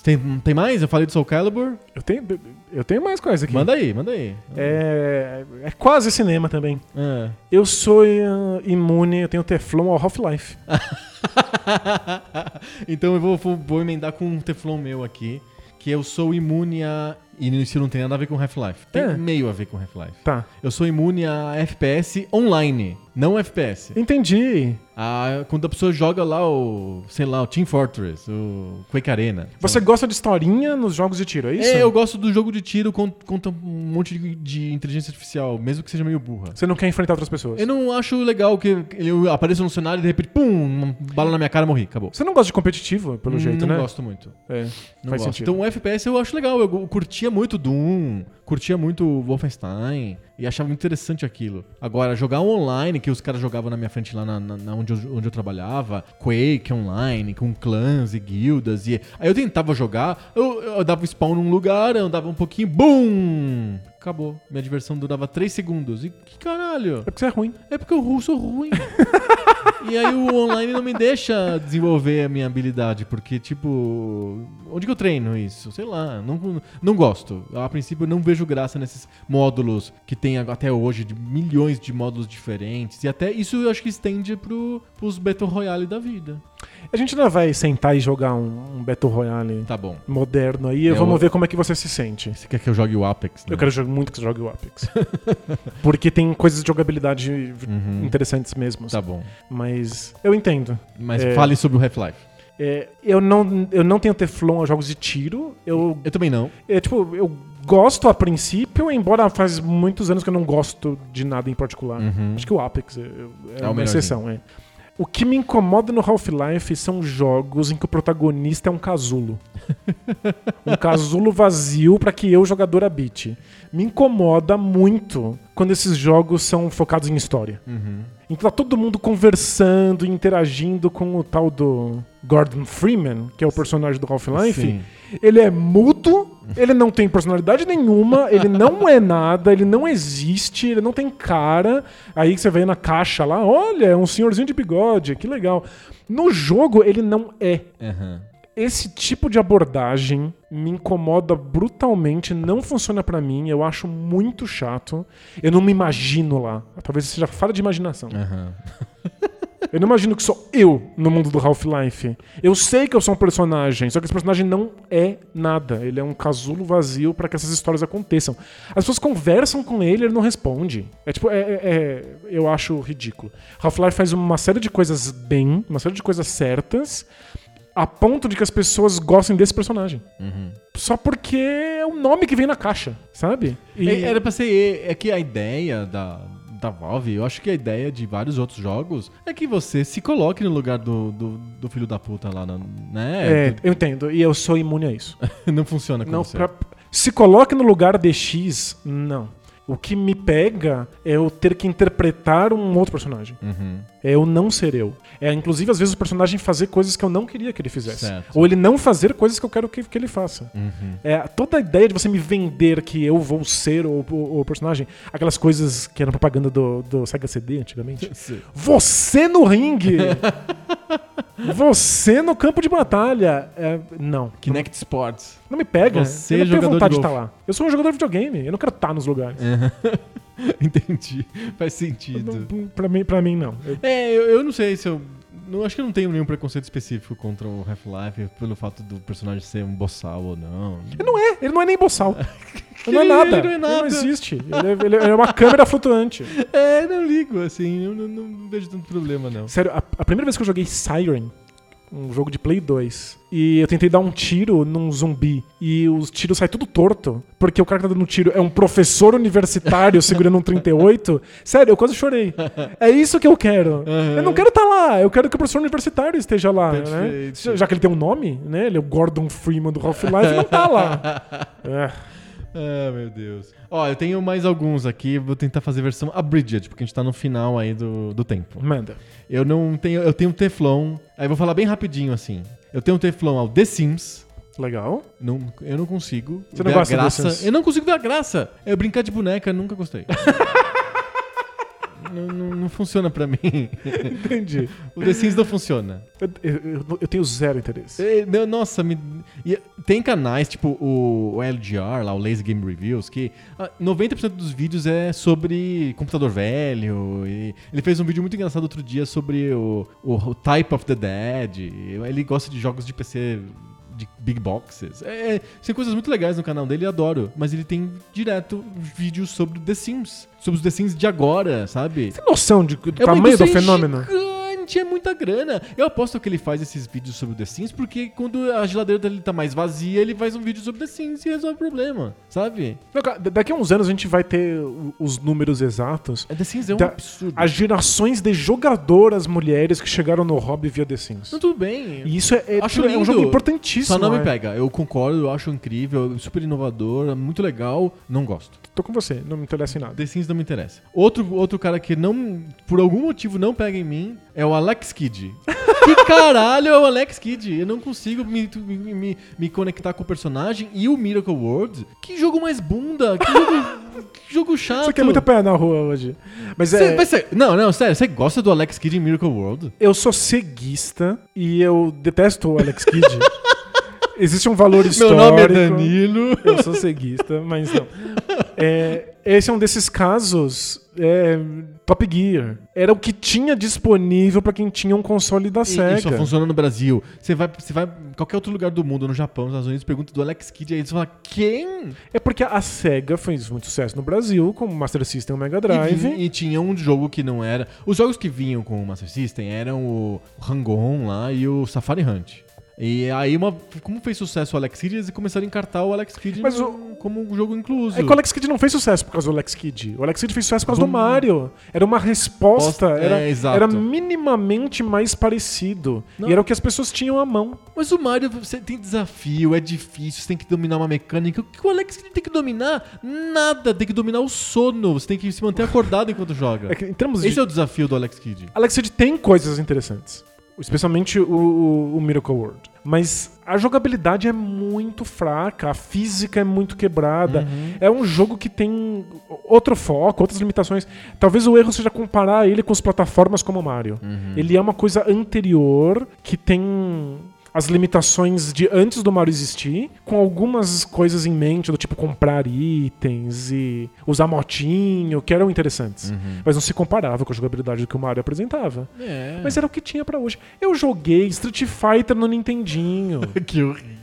Tem, tem mais? Eu falei do Soul Calibur? Eu tenho, eu tenho mais coisa aqui. Manda aí, manda aí. É, é quase cinema também. Ah. Eu sou uh, imune, eu tenho Teflon ao Half-Life. [laughs] então eu vou, vou, vou emendar com um teflon meu aqui, que eu sou imune a... E isso não tem nada a ver com Half-Life. Tem É. meio a ver com Half-Life. Tá. Eu sou imune a FPS online, não FPS. Entendi. Ah, quando a pessoa joga lá o, sei lá, o Team Fortress, o Quake Arena. Você gosta de historinha nos jogos de tiro, é isso? É, eu gosto do jogo de tiro com- um monte de, de inteligência artificial, mesmo que seja meio burra. Você não quer enfrentar outras pessoas. Eu não acho legal que eu apareça no cenário e de repente, pum, uma bala na minha cara e morri, acabou. Você não gosta de competitivo, pelo jeito, não né? gosto muito. É, Não faz gosto. sentido. Então o FPS eu acho legal. Eu curtia muito Doom, curtia muito Wolfenstein e achava interessante aquilo. Agora, jogar online, que os caras jogavam na minha frente lá na, na- na onde, eu, onde eu trabalhava, Quake online, com clãs e guildas. E... Aí eu tentava jogar, eu, eu dava spawn num lugar, eu andava um pouquinho, BUM! Acabou. Minha diversão durava 3 segundos. E que caralho? É porque você é ruim. É porque eu sou ruim. [laughs] e aí o online não me deixa desenvolver a minha habilidade, porque, tipo, onde que eu treino isso? Sei lá, não, não gosto. A princípio eu não vejo graça nesses módulos que tem até hoje, de milhões de módulos diferentes. E até isso eu acho que estende pro, pros Battle Royale da vida. A gente ainda vai sentar e jogar um, um Battle Royale Tá bom. moderno aí e É, vamos ver como é que você se sente. Você quer que eu jogue o Apex? né? Eu quero jogar muito que você jogue o Apex. [laughs] Porque tem coisas de jogabilidade Uhum. interessantes mesmo. Tá bom. Mas eu entendo. Mas É. fale sobre o Half-Life. É, eu, não, eu não tenho Teflon a jogos de tiro. Eu, Eu também não. é, tipo, eu gosto a princípio, embora faz muitos anos que eu não gosto de nada em particular. Uhum. Acho que o Apex é, é É uma exceção, é. O que me incomoda no Half-Life são jogos em que o protagonista é um casulo. [laughs] um casulo vazio pra que eu, jogador, habite. Me incomoda muito quando esses jogos são focados em história. Então tá todo mundo conversando, interagindo com o tal do Gordon Freeman, que é o personagem do Half-Life. Ele é mudo, ele não tem personalidade nenhuma, ele não é nada, ele não existe, ele não tem cara. Aí você vê na caixa lá, olha, é um senhorzinho de bigode, que legal. No jogo, ele não é. Aham. Esse tipo de abordagem me incomoda brutalmente, não funciona pra mim, eu acho muito chato. Eu não me imagino lá. Talvez seja falta de imaginação. Aham. [laughs] Eu não imagino que sou eu no mundo do Half-Life. Eu sei que eu sou um personagem, só que esse personagem não é nada. Ele é um casulo vazio pra que essas histórias aconteçam. As pessoas conversam com ele, ele não responde. É tipo, é, é- é- eu acho ridículo. Half-Life faz uma série de coisas bem, uma série de coisas certas, a ponto de que as pessoas gostem desse personagem. Só porque é o nome que vem na caixa, sabe? E- É- Era pra ser. É que a ideia da, da Valve, eu acho que a ideia de vários outros jogos é que você se coloque no lugar do, do, do filho da puta lá, na- né? É, eu entendo, e eu sou imune a isso. [laughs] Não funciona com Não, você. pra- se coloque no lugar de X, não. O que me pega é eu ter que interpretar um outro personagem. Uhum. É eu não ser eu. É, inclusive, às vezes, o personagem fazer coisas que eu não queria que ele fizesse. Certo. Ou ele não fazer coisas que eu quero que, que ele faça. Uhum. É, toda a ideia de você me vender que eu vou ser o, o- o personagem, aquelas coisas que eram propaganda do, do Sega CD antigamente. [laughs] Sim. Você no ringue! você no campo de batalha! É, não. Kinect Sports. Não me pega. Você eu não tenho vontade de de estar lá. Eu sou um jogador de videogame. Eu não quero estar nos lugares. [laughs] Entendi. Faz sentido. Não- Pra mim, pra mim, não. Eu- É, eu, eu não sei se eu. Não, acho que eu não tenho nenhum preconceito específico contra o Half-Life pelo fato do personagem ser um boçal ou não. Ele não é. Ele não é nem boçal. [laughs] Ele não é Ele nada. não é Ele nada. não existe. Ele é, ele é uma câmera flutuante. [laughs] É, não ligo, assim, eu não, não vejo tanto problema, não. Sério, a, a primeira vez que eu joguei Siren, um jogo de Play 2, e eu tentei dar um tiro num zumbi, e os tiros saem tudo torto, porque o cara que tá dando tiro é um professor universitário [laughs] segurando um 38. Sério, eu quase chorei. É isso que eu quero. Eu não quero estar lá, eu quero que o professor universitário esteja lá, né? Já que ele tem um nome, né? Ele é o Gordon Freeman do Half-Life, não tá lá. [laughs] É. Ah, meu Deus. Ó, eu tenho mais alguns aqui, vou tentar fazer versão abridged, porque a gente tá no final aí do, do tempo. Manda. Eu não tenho. Eu tenho Teflon. Aí vou falar bem rapidinho assim. Eu tenho Teflon ao The Sims. Legal. Não, eu não consigo. Você não ver a gosta do graça. Sims? Eu não consigo ver a graça. Eu brincar de boneca, nunca gostei. [laughs] não, não- não funciona pra mim. [laughs] Entendi. O The Sims não funciona. Eu, eu- eu- tenho zero interesse. É, Nossa, me... e tem canais tipo o, o LGR, lá, o Lazy Game Reviews, que ah, 90% dos vídeos é sobre computador velho. ele fez um vídeo muito engraçado outro dia sobre o, o, o Type of the Dead. Ele gosta de jogos de PC de big boxes. É, é, tem coisas muito legais no canal dele, eu adoro. Mas ele tem direto vídeos sobre The Sims. Sobre os The Sims de agora, sabe? Tem noção de, do É tamanho do fenômeno? Gigante, é muita grana. Eu aposto que ele faz esses vídeos sobre o The Sims porque quando a geladeira dele tá mais vazia, ele faz um vídeo sobre The Sims e resolve o problema, sabe? Não, cara, Daqui a uns anos a gente vai ter os números exatos. É, The Sims é um Da- absurdo. As gerações de jogadoras mulheres que chegaram no hobby via The Sims. Não, tudo bem. E isso é, é, Acho é um jogo importantíssimo. Só não me é. pega. Eu concordo, eu acho incrível, super inovador, muito legal. Não gosto. Tô com você, não me interessa em nada. The Sims não me interessa. Outro, outro cara que não, por algum motivo não pega em mim é o Alex Kidd. que [laughs] caralho é o Alex Kidd? Eu não consigo me, me, me, me conectar com o personagem e o Miracle World. Que jogo mais bunda, que jogo, [laughs] que jogo chato. Você quer muita pé na rua hoje. Mas Cê- é, mas cê- não, não, sério, você gosta do Alex Kidd em Miracle World? eu sou ceguista e eu detesto o Alex Kidd. [laughs] Existe um valor Meu histórico. nome é Danilo. Eu sou ceguista, mas não. É, esse é um desses casos. é, Top Gear. Era o que tinha disponível pra quem tinha um console da E, SEGA. e só funciona no Brasil. Você vai, você vai em qualquer outro lugar do mundo, no Japão, nos Estados Unidos, pergunta do Alex Kidd, aí você fala, quem? É porque a SEGA fez muito sucesso no Brasil com o Master System e o Mega E, Drive. vi- e tinha um jogo que não era. Os jogos que vinham com o Master System eram o Hang-On lá e o Safari Hunt. E aí, uma, como fez sucesso o Alex Kidd, eles começaram a encartar o Alex Kidd Mas no- o, como um jogo incluso. É que o Alex Kidd não fez sucesso por causa do Alex Kidd. O Alex Kidd fez sucesso por causa do Hum. Mario. Era uma resposta, Posta- era, é, era minimamente mais parecido. Não. E era o que as pessoas tinham à mão. Mas o Mario, você tem desafio, é difícil, você tem que dominar uma mecânica. O que o Alex Kidd tem que dominar? Nada, tem que dominar o sono. Você tem que se manter acordado enquanto joga. É que, Esse de. é o desafio do Alex Kidd. Alex Kidd tem coisas interessantes. Especialmente o, o- o Miracle World. Mas a jogabilidade é muito fraca, a física é muito quebrada. Uhum. É um jogo que tem outro foco, outras limitações. Talvez o erro seja comparar ele com as plataformas como o Mario. Uhum. Ele é uma coisa anterior que tem as limitações de antes do Mario existir, com algumas coisas em mente, do tipo comprar itens e usar motinho, que eram interessantes. Uhum. Mas não se comparava com a jogabilidade que o Mario apresentava. É. Mas era o que tinha pra hoje. Eu joguei Street Fighter no Nintendinho. [laughs] que horrível.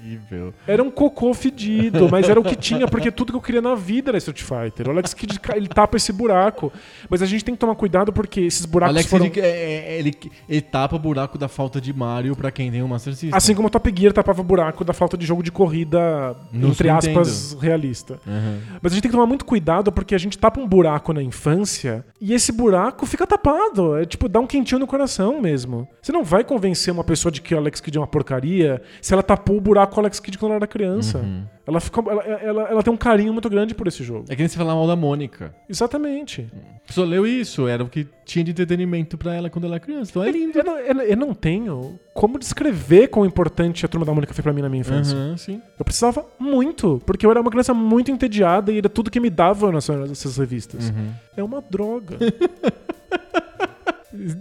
Era um cocô fedido, mas era o que tinha, porque tudo que eu queria na vida era Street Fighter. O Alex Kidd, ele tapa esse buraco. Mas a gente tem que tomar cuidado porque esses buracos Alex foram... Kidd, é, é, ele, ele tapa o buraco da falta de Mario pra quem tem o Master System. Assim como o Top Gear tapava o buraco da falta de jogo de corrida, entre aspas, realista. Uhum. Mas a gente tem que tomar muito cuidado porque a gente tapa um buraco na infância e esse buraco fica tapado. É tipo, dá um quentinho no coração mesmo. Você não vai convencer uma pessoa de que o Alex Kidd é uma porcaria se ela tapou o buraco Alex Kidd quando ela era criança. Uhum. Ela, fica, ela, ela, ela tem um carinho muito grande por esse jogo. É que nem você falar mal da Mônica. Exatamente. A pessoa leu isso, era o que tinha de entretenimento pra ela quando ela era criança. Então é lindo. Eu não, eu eu não tenho como descrever quão importante a Turma da Mônica foi pra mim na minha infância. Uhum, sim. Eu precisava muito, porque eu era uma criança muito entediada e era tudo que me dava nessas, nessas revistas. Uhum. É uma droga. [laughs]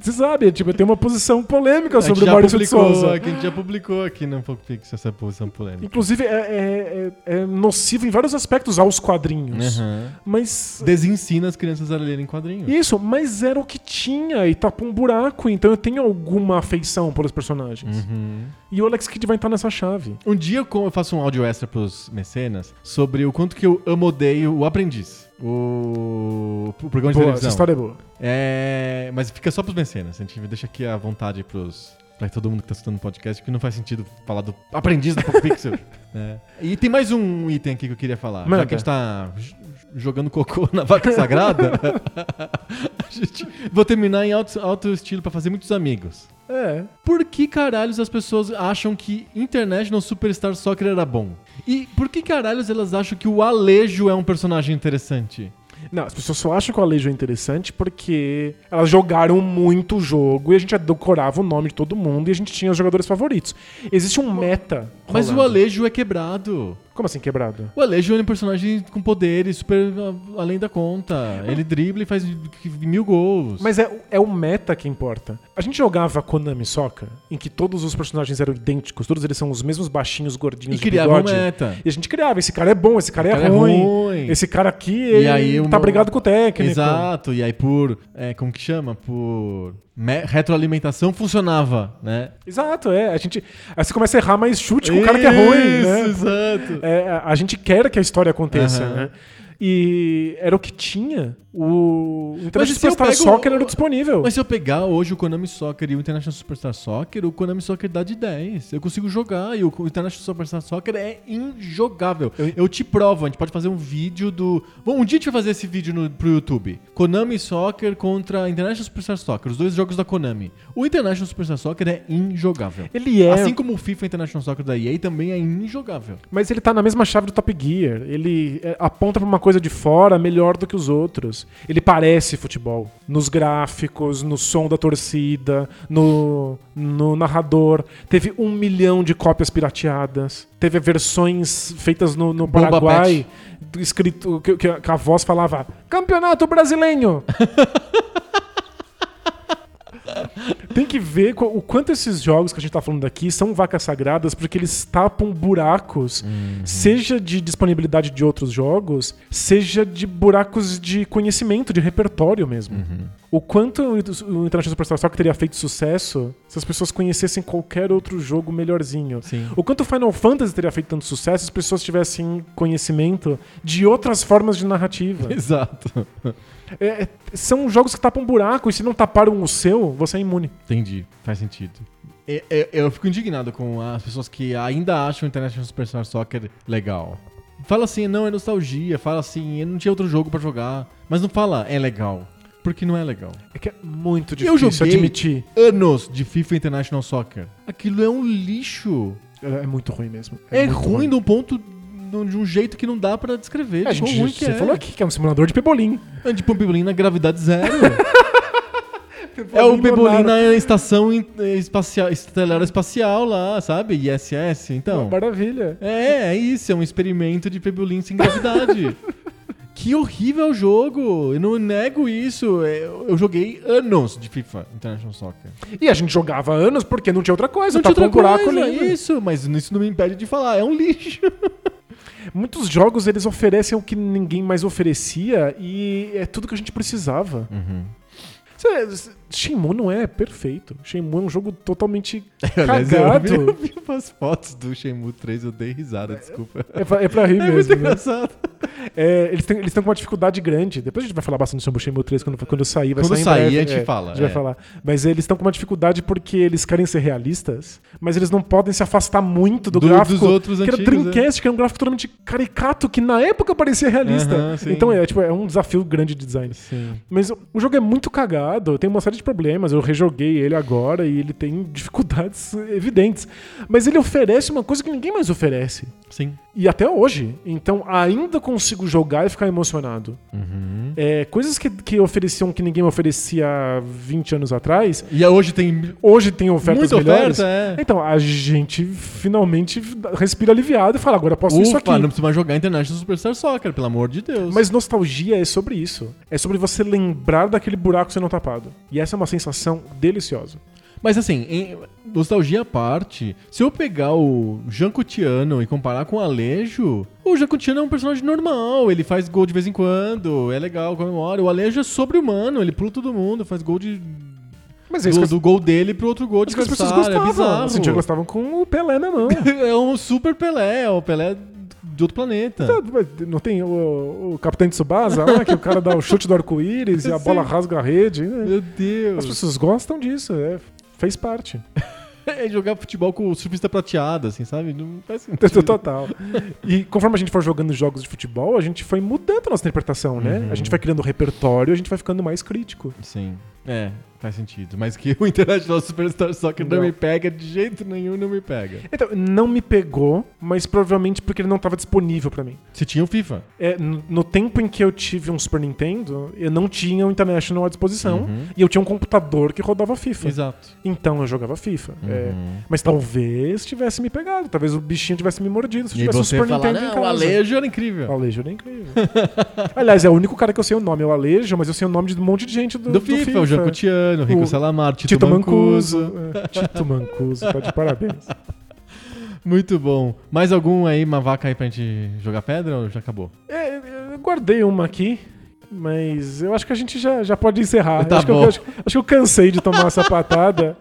Você sabe, tipo, tenho uma posição polêmica sobre o Maurício de Souza. a gente já publicou aqui no Pix essa posição polêmica. Inclusive, é, é- é- é nocivo em vários aspectos aos quadrinhos. Uhum. Mas. Desensina as crianças a lerem quadrinhos. Isso, mas era o que tinha e tapa um buraco, então eu tenho alguma afeição pelos personagens. Uhum. E o Alex Kidd vai estar nessa chave. Um dia eu faço um áudio extra pros mecenas sobre o quanto que eu amo odeio o Aprendiz. O, o programa de Boa, televisão. essa história é boa. É, mas fica só pros mecenas. A gente deixa aqui à vontade pros. Pra todo mundo que tá escutando o podcast, porque não faz sentido falar do aprendiz do Pixel. [laughs] né? E tem mais um item aqui que eu queria falar. Manda. Já que a gente tá jogando cocô [laughs] na vaca sagrada, [laughs] gente, vou terminar em alto, alto estilo pra fazer muitos amigos. É. Por que caralhos as pessoas acham que International Superstar Soccer era bom? E por que caralhos elas acham que o Alejo é um personagem interessante? Não, as pessoas só acham que o Alejo é interessante porque elas jogaram muito o jogo e a gente decorava o nome de todo mundo e a gente tinha os jogadores favoritos. Existe um meta. Mas o. Alejo é quebrado. Como assim quebrado? O Alejo é um personagem com poderes super ah, além da conta. Ele dribla e faz mil gols. Mas é, é o meta que importa. A gente jogava Konami Soccer, em que todos os personagens eram idênticos, todos eles são os mesmos baixinhos, e gordinhos de criava bigode. meta. E a gente criava, esse cara é bom, esse cara, O cara é, é ruim. ruim. Esse cara aqui, ele aí tá meu- brigado com o técnico. Exato. E aí por. é, como que chama? Por. Me- retroalimentação funcionava, né? Exato, é. A gente, aí você começa a errar mais chute com o cara que é ruim, né? Exato. É, a- gente quer que a história aconteça, Aham. né? E era o que tinha. O International Superstar pego- Soccer era disponível. Mas se eu pegar hoje o Konami Soccer e o International Superstar Soccer, o Konami Soccer dá de 10. Eu consigo jogar e o International Superstar Soccer é injogável. Eu, Eu- te provo, a gente pode fazer um vídeo do. Bom, um dia a gente vai fazer esse vídeo no, pro YouTube. Konami Soccer contra International Superstar Soccer, os dois jogos da Konami. O International Superstar Soccer é injogável. Ele é. Assim como o FIFA International Soccer da EA também é injogável. Mas ele tá na mesma chave do Top Gear. Ele é, aponta pra uma coisa de fora melhor do que os outros. Ele parece futebol. Nos gráficos, no som da torcida, no, no narrador. Teve um milhão de cópias pirateadas. Teve versões feitas no, no Paraguai. Escrito que, que a voz falava Campeonato Brasileiro! [laughs] Tem que ver o quanto esses jogos que a gente tá falando aqui são vacas sagradas, porque eles tapam buracos, seja de disponibilidade de outros jogos, seja de buracos de conhecimento, de repertório mesmo. O quanto o International Superstar Soccer teria feito sucesso se as pessoas conhecessem qualquer outro jogo melhorzinho. Sim. O quanto Final Fantasy teria feito tanto sucesso se as pessoas tivessem conhecimento de outras formas de narrativa. [laughs] Exato. É, é, são jogos que tapam buraco e se não taparam o seu, você é imune. Entendi, faz sentido. Eu, eu- eu fico indignado com as pessoas que ainda acham o International Superstar Soccer legal. Fala assim, não, é nostalgia. Fala assim, eu não tinha outro jogo pra jogar. Mas não fala, é legal. Porque não é legal. É que é muito Eu difícil joguei admitir. anos de FIFA International Soccer. Aquilo é um lixo. É é muito ruim mesmo. É, muito ruim de um ponto, de um jeito que não dá pra descrever. A quão gente, ruim que você é. falou aqui que é um simulador de pebolim. É de Pebolim na gravidade zero. [laughs] é o Pebolim na estação in- espacial, estelar espacial lá, sabe? ISS, então. Maravilha. É, é isso, é um experimento de Pebolim sem gravidade. [laughs] que horrível o jogo! Eu não nego isso. é, Eu eu joguei anos de FIFA International Soccer. E a gente jogava anos porque não tinha outra coisa. Não tá tinha outra buraco coisa, ali. isso, mas isso não me impede de falar. É um lixo. [laughs] Muitos jogos eles oferecem o que ninguém mais oferecia e é tudo que a gente precisava. Uhum. Shenmue não é perfeito. Shenmue é um jogo totalmente [laughs] Aliás, eu vi, eu cagado. vi umas fotos do Shenmue 3, eu dei risada, desculpa. É pra, é pra rir É muito mesmo. né? É, eles têm eles têm uma dificuldade grande. Depois a gente vai falar bastante sobre o Shenmue 3 quando, quando sair. Vai Quando sair sair, breve, a gente é, fala, A gente vai é. falar. Mas eles estão com uma dificuldade porque eles querem ser realistas, mas eles não podem se afastar muito do, Do- gráfico. dos outros que era antigos, é. Dreamcast, que era um gráfico totalmente caricato, que na época parecia realista. Sim. então é, tipo, é um desafio grande de design. Sim. Mas o jogo é muito cagado, tem uma série de problemas. Eu rejoguei ele agora e ele tem dificuldades [laughs] evidentes. Mas ele oferece uma coisa que ninguém mais oferece. Sim. E até hoje. Então ainda consigo jogar e ficar emocionado. Uhum. É, coisas que, que ofereciam que ninguém oferecia há 20 anos atrás, E hoje tem hoje tem ofertas muita melhores. oferta, é. Então a gente finalmente respira aliviado e fala: agora eu posso isso aqui. Ufa, não precisa mais jogar International Superstar Soccer, pelo amor de Deus. Mas nostalgia é sobre isso. É sobre você lembrar daquele buraco sendo tapado. E essa é uma sensação deliciosa. Mas assim, em nostalgia à parte, se eu pegar o Jancutiano e comparar com o Alejo, o Jancutiano é um personagem normal, ele faz gol de vez em quando, é legal, comemora. O Alejo é sobre-humano, ele pula todo mundo, faz gol de. Mas é isso Do, que, do gol dele pro outro gol as, de as pessoas é gostavam. bizarro. Assim, que gostavam com o Pelé na mão. [laughs] é um super Pelé, é o Pelé de outro planeta. Não tem o, o Capitão de Tsubasa lá, que o cara dá o chute do arco-íris e a [laughs] bola rasga a rede. né? Meu As Deus. pessoas gostam disso, é, fez parte. É jogar futebol com o surfista prateado, assim, sabe? Não faz sentido. Total. E conforme a gente for jogando jogos de futebol, a gente foi mudando a nossa interpretação, né? Uhum. A gente vai criando repertório, a gente vai ficando mais crítico. Sim. É, faz sentido. Mas que [laughs] o International Superstar Soccer não. Não. me pega de jeito nenhum, não me pega. Então, não me pegou, mas provavelmente porque ele não estava disponível pra mim. Se tinha o FIFA. É, no tempo em que eu tive um Super Nintendo, eu não tinha o International à disposição. Uhum. E eu tinha um computador que rodava FIFA. Exato. Então eu jogava FIFA. É, Uhum. mas talvez tivesse me pegado, talvez o bichinho tivesse me mordido se eu E tivesse um você Super falar, Nintendo em não, casa. o Alejo era O incrível. Alejo era incrível. Aliás, é o único cara que eu sei o nome, é o Alejo, mas eu sei o nome de um monte de gente do, Do, FIFA, o Jancutiano, o Rico O Salamar, Tito, Tito Mancuso. Mancuso. É, Tito Mancuso, tá de parabéns. [laughs] Muito bom. Mais algum aí, uma vaca aí pra gente jogar pedra ou já acabou? É, eu guardei uma aqui, mas eu acho que a gente já, já pode encerrar. Tá acho, que bom. eu, acho, acho que eu cansei de tomar essa [laughs] patada.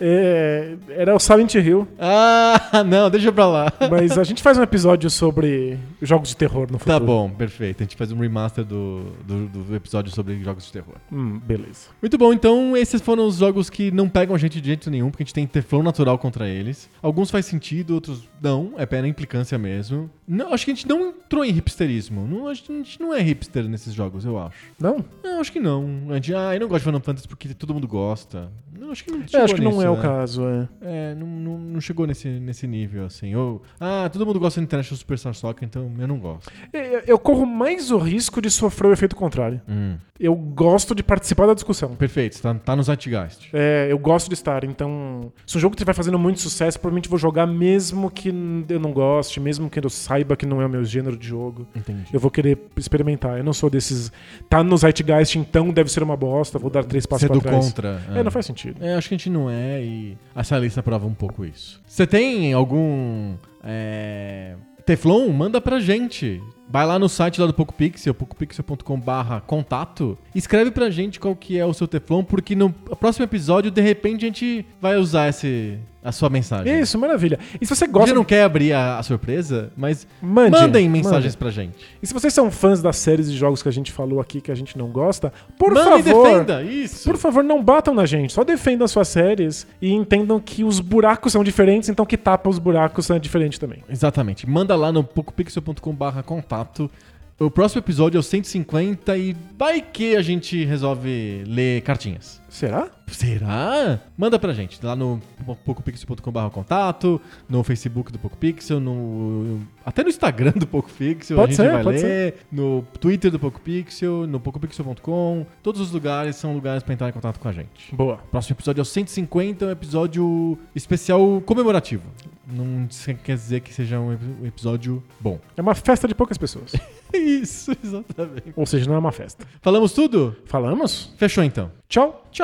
É, era o Silent Hill, Ah, não, deixa pra lá. mas a gente faz um episódio sobre jogos de terror no futuro. Tá bom, perfeito. A gente faz um remaster do, do, do episódio sobre jogos de terror. Hum, beleza. Muito bom, então esses foram os jogos que não pegam a gente de jeito nenhum, porque a gente tem teflon natural contra eles. Alguns faz sentido, outros não, é pena implicância mesmo. Não, acho que a gente não entrou em hipsterismo. Não, a gente não é hipster nesses jogos, eu acho. Não? Não, acho que não. A gente, ah, eu não gosto de Final Fantasy porque todo mundo gosta. Não, acho que não chegou acho que não nisso, é o né? caso, é. É, não, não, não chegou nesse, nesse nível, assim. Ou, ah, todo mundo gosta de International Superstar Soccer, então eu não gosto. Eu, eu corro mais o risco de sofrer o efeito contrário. Hum, Eu gosto de participar da discussão. perfeito, tá, tá no Zeitgeist. É, eu gosto de estar, então. Se um jogo estiver fazendo muito sucesso, provavelmente vou jogar mesmo que eu não goste, mesmo que eu saiba que não é o meu gênero de jogo. Entendi. Eu vou querer experimentar. Eu não sou desses. Tá no Zeitgeist, então deve ser uma bosta, vou dar três passos Ser pra do trás. contra. É, não faz sentido. É, acho que a gente não é e essa lista prova um pouco isso. Você tem algum é, Teflon? Manda pra gente. Vai lá no site lá do PocoPixel, pocopixel.com barra contato. Escreve pra gente qual que é o seu Teflon, porque no próximo episódio, de repente, a gente vai usar esse, a sua mensagem. Isso, maravilha. E se você Você gosta. não quer abrir a, a surpresa, mas Mande, mandem mensagens mande. pra gente. E se vocês são fãs das séries de jogos que a gente falou aqui que a gente não gosta, por Manda e favor. defenda, isso. Por favor, não batam na gente, só defendam as suas séries e entendam que os buracos são diferentes, então que tapa os buracos é diferente também. Exatamente. Manda lá no pocopixel.com/barra contato. O próximo episódio é o 150 e vai que a gente resolve ler cartinhas. Será? Será? Manda pra gente lá no pocopixel.com.br contato, no Facebook do PocoPixel, no até no Instagram do PocoPixel Pode a gente ser, vai pode ler, no Twitter do PocoPixel, no pocopixel.com, todos os lugares são lugares pra entrar em contato com a gente. Boa. Próximo episódio é o 150, um episódio especial comemorativo. Não quer dizer que seja um um episódio bom. [laughs] É uma festa de poucas pessoas. Isso, [laughs] exatamente. Ou seja, não é uma festa. Falamos tudo? Falamos? Fechou então. Tchau. Tchau!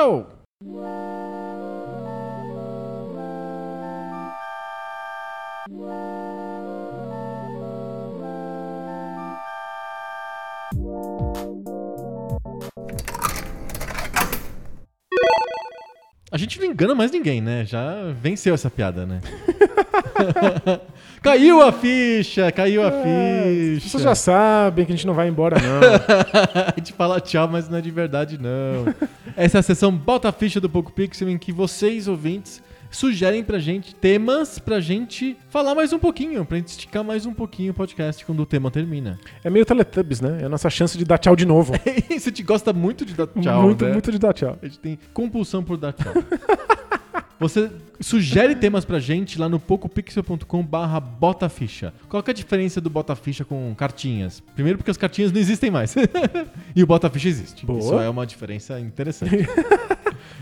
A gente não engana mais ninguém, né? Já venceu essa piada, né? [laughs] caiu a ficha, caiu a As ficha. pessoas já sabem que a gente não vai embora, não. [laughs] a gente fala tchau, mas não é de verdade, não. Essa é a sessão Bota a Ficha do Poco Pixel, em que vocês, ouvintes, sugerem pra gente temas pra gente falar mais um pouquinho, pra gente esticar mais um pouquinho o podcast quando o tema termina. É meio Teletubbies, né? É a nossa chance de dar tchau de novo. [laughs] A gente gosta muito de dar tchau, muito, né? muito de dar tchau. A gente tem compulsão por dar tchau. [laughs] Você sugere temas pra gente lá no pocopixel.com barra botaficha. Qual é a diferença do botaficha com cartinhas? Primeiro porque as cartinhas não existem mais. [laughs] e o botaficha existe. Boa. Isso é uma diferença interessante. [laughs]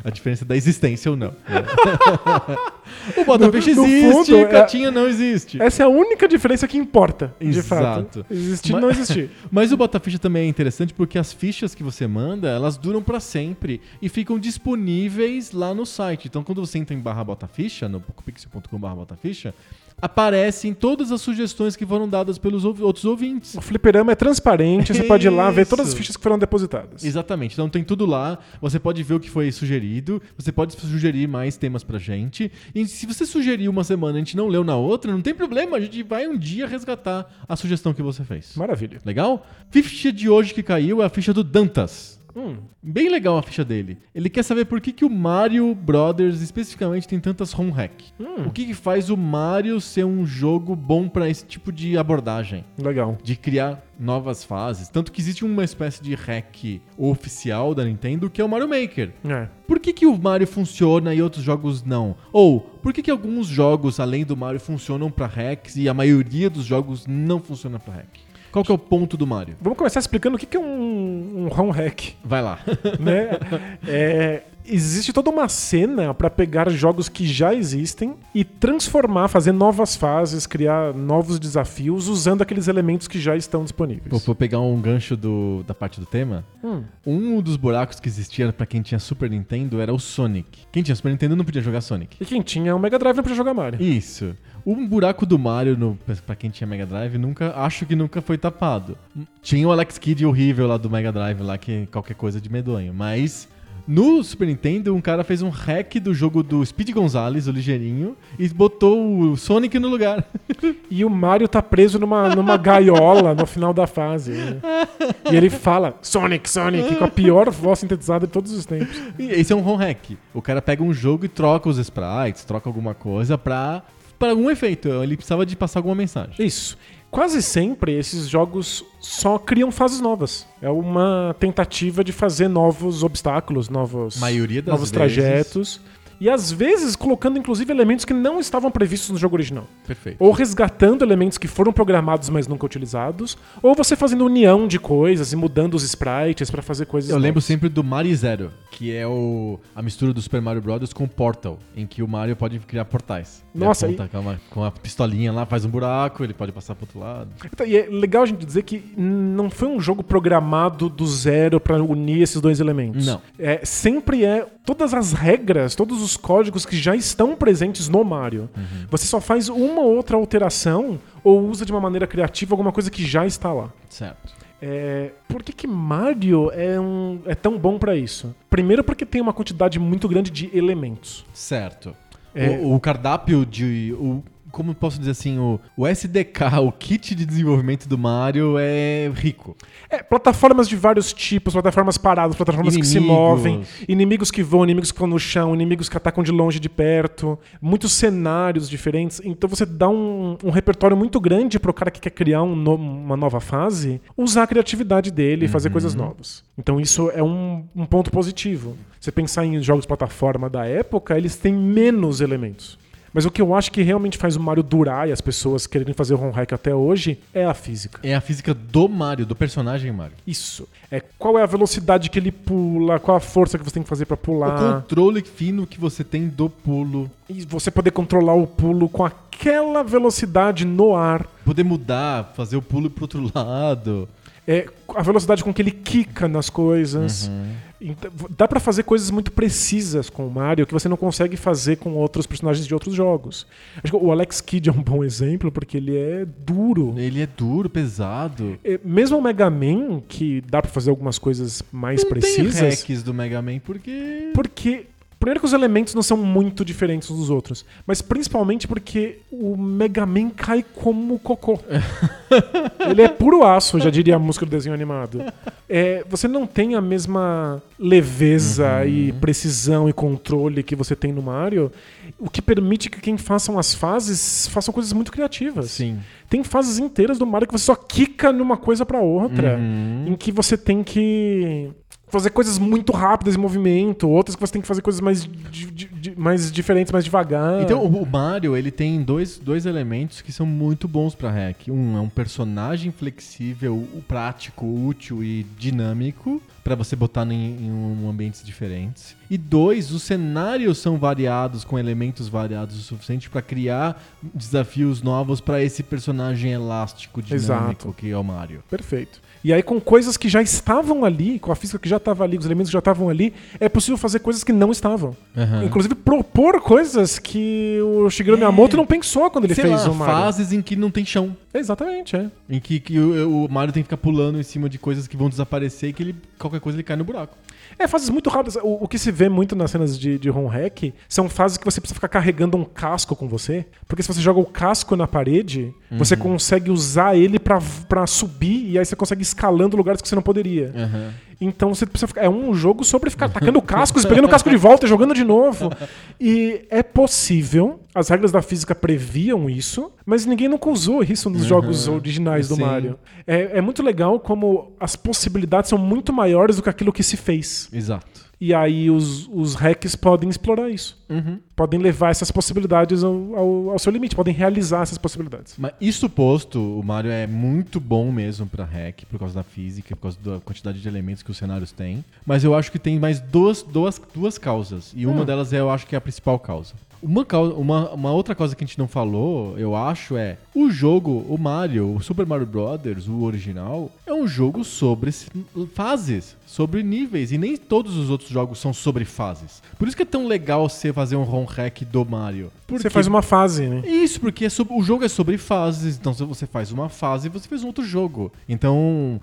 a diferença da existência ou não. né? [laughs] o no existe, fundo, a é- não existe. Essa é a única diferença que importa, de Exato. fato. Existir ou Mas- não existir. [laughs] Mas o Botaficha também é interessante porque as fichas que você manda, elas duram pra sempre e ficam disponíveis lá no site. Então, quando você entra em barra Botaficha, no pocopixel.com barra Botaficha, aparecem todas as sugestões que foram dadas pelos ouvi- outros ouvintes. O fliperama é transparente, você pode ir lá ver todas as fichas que foram depositadas. Exatamente. Então tem tudo lá. Você pode ver o que foi sugerido. Você pode sugerir mais temas pra gente. E se você sugerir uma semana e a gente não leu na outra, não tem problema. A gente vai um dia resgatar a sugestão que você fez. Maravilha. Legal? Ficha de hoje que caiu é a ficha do Dantas. Hum, Bem legal a ficha dele. Ele quer saber por que, que o Mario Brothers especificamente tem tantas home hack. hum, O que, que faz o Mario ser um jogo bom pra esse tipo de abordagem? legal. De criar novas fases. Tanto que existe uma espécie de hack oficial da Nintendo que é o Mario Maker. É. Por que, que o Mario funciona e outros jogos não? Ou por que, que alguns jogos, além do Mario, funcionam pra hacks e a maioria dos jogos não funciona pra hack? Qual que é o ponto do Mario? Vamos começar explicando o que é um, um home hack. Vai lá. né? [laughs] É, existe toda uma cena para pegar jogos que já existem e transformar, fazer novas fases, criar novos desafios usando aqueles elementos que já estão disponíveis. Vou, vou pegar um gancho do- da parte do tema. Hum, Um dos buracos que existia pra quem tinha Super Nintendo era o Sonic. Quem tinha Super Nintendo não podia jogar Sonic. E quem tinha o Mega Drive não podia jogar Mario. Isso. Um buraco do Mario, no, pra quem tinha Mega Drive, nunca, acho que nunca foi tapado. Tinha o Alex Kidd horrível lá do Mega Drive, lá que qualquer coisa de medonho. Mas no Super Nintendo, um cara fez um hack do jogo do Speed Gonzales, o ligeirinho, e botou o Sonic no lugar. [laughs] E o Mario tá preso numa, numa gaiola no final da fase. né? E ele fala Sonic, Sonic, com a pior voz sintetizada de todos os tempos. E esse é um home hack. O cara pega um jogo e troca os sprites, troca alguma coisa pra, pra algum efeito. Ele precisava de passar alguma mensagem. Isso. Quase sempre esses jogos só criam fases novas. É uma tentativa de fazer novos obstáculos, novos, Maioria das novos vezes. trajetos. E às vezes colocando inclusive elementos que não estavam previstos no jogo original. Perfeito. Ou resgatando elementos que foram programados, mas nunca utilizados. Ou você fazendo união de coisas e mudando os sprites pra fazer coisas Eu lembro novas. sempre do Mario Zero, que é o, a mistura do Super Mario Bros. com o Portal, em que o Mario pode criar portais. Ele Nossa, aponta com, uma, com a pistolinha lá, faz um buraco, ele pode passar pro outro lado. Então, E é legal a gente dizer que não foi um jogo programado do zero pra unir esses dois elementos. Não. É, sempre é todas as regras, todos os códigos que já estão presentes no Mario. Uhum. Você só faz uma ou outra alteração ou usa de uma maneira criativa alguma coisa que já está lá. Certo. É, por que, que Mario é, um, é tão bom pra isso? Primeiro porque tem uma quantidade muito grande de elementos. Certo. É. O, o cardápio de. O, como posso dizer assim, o, o SDK, o kit de desenvolvimento do Mario é rico. É, plataformas de vários tipos, plataformas paradas, plataformas que se Inimigos. movem, inimigos que voam, inimigos que vão no chão, inimigos que atacam de longe e de perto, muitos cenários diferentes. Então você dá um, um repertório muito grande pro cara que quer criar um no- uma nova fase, usar a criatividade dele e fazer coisas novas. Então isso é um, um ponto positivo. Você pensar em jogos plataforma da época, eles têm menos elementos. Mas o que eu acho que realmente faz o Mario durar e as pessoas quererem fazer o home hack até hoje é a física. É a física do Mario, do personagem Mario. Isso. É qual é a velocidade que ele pula, qual a força que você tem que fazer pra O pular. controle fino que você tem do pulo. E você poder controlar o pulo com aquela velocidade no ar. Poder mudar, fazer o pulo pro outro [laughs] lado. É a velocidade com que ele quica nas coisas. Então, dá pra fazer coisas muito precisas com o Mario que você não consegue fazer com outros personagens de outros jogos. Acho que o Alex Kidd é um bom exemplo porque ele é duro. Ele é duro, pesado. É, Mesmo o Mega Man, que dá pra fazer algumas coisas mais não precisas. tem hacks do Mega Man porque... Porque. Primeiro que os elementos não são muito diferentes uns dos outros. Mas principalmente porque o Mega Man cai como cocô. [laughs] Ele é puro aço, já diria a música do desenho animado. É, você não tem a mesma leveza e precisão e controle que você tem no Mario, o que permite que quem façam as fases façam coisas muito criativas. Sim. Tem fases inteiras do Mario que você só quica numa coisa pra outra, Uhum. em que você tem que fazer coisas muito rápidas em movimento, outras que você tem que fazer coisas mais, di- di- di- mais diferentes, mais devagar. Então, o Mario, ele tem dois, dois elementos que são muito bons pra hack. Um é um personagem flexível, prático, útil e dinâmico pra você botar em, em um ambientes diferentes. E dois, os cenários são variados com elementos variados o suficiente pra criar desafios novos pra esse personagem elástico, dinâmico Exato. que é o Mario. Perfeito. E aí, com coisas que já estavam ali, com a física que já estava ali, com os elementos que já estavam ali, é possível fazer coisas que não estavam. Aham. Inclusive, propor coisas que o Shigeru Miyamoto não pensou quando ele Sei fez lá, o Mario. fases em que não tem chão. Exatamente, é. Em que, que o, o Mario tem que ficar pulando em cima de coisas que vão desaparecer e que ele, qualquer coisa ele cai no buraco. É, fases muito rápidas. O, o que se vê muito nas cenas de, de home hack são fases que você precisa ficar carregando um casco com você. Porque se você joga o casco na parede, Uhum. você consegue usar ele pra, pra subir e aí você consegue escalando lugares que você não poderia. Aham. Então você precisa ficar. É um jogo sobre ficar [laughs] tacando cascos, pegando o casco de volta e jogando de novo. E é possível. As regras da física previam isso, mas ninguém nunca usou isso nos jogos originais do Sim. Mario. É, é muito legal como as possibilidades são muito maiores do que aquilo que se fez. Exato. E aí os, os hacks podem explorar isso. Uhum. Podem levar essas possibilidades ao, ao- ao seu limite, podem realizar essas possibilidades. Mas isso posto, o Mario é muito bom mesmo pra hack, por causa da física, por causa da quantidade de elementos que os cenários têm. Mas eu acho que tem mais duas, duas, duas causas. E uma Hum. delas é, eu acho que é a principal causa. Uma, uma, uma outra causa que a gente não falou, eu acho, é o jogo, o Mario, o Super Mario Brothers, o original, é um jogo sobre fases, sobre níveis. E nem todos os outros jogos são sobre fases. Por isso que é tão legal você fazer um ROM hack do Mario. Você Porque faz uma fase, né? isso, porque é sobre- o jogo é sobre fases. Então, se você faz uma fase, você fez um outro jogo. Então,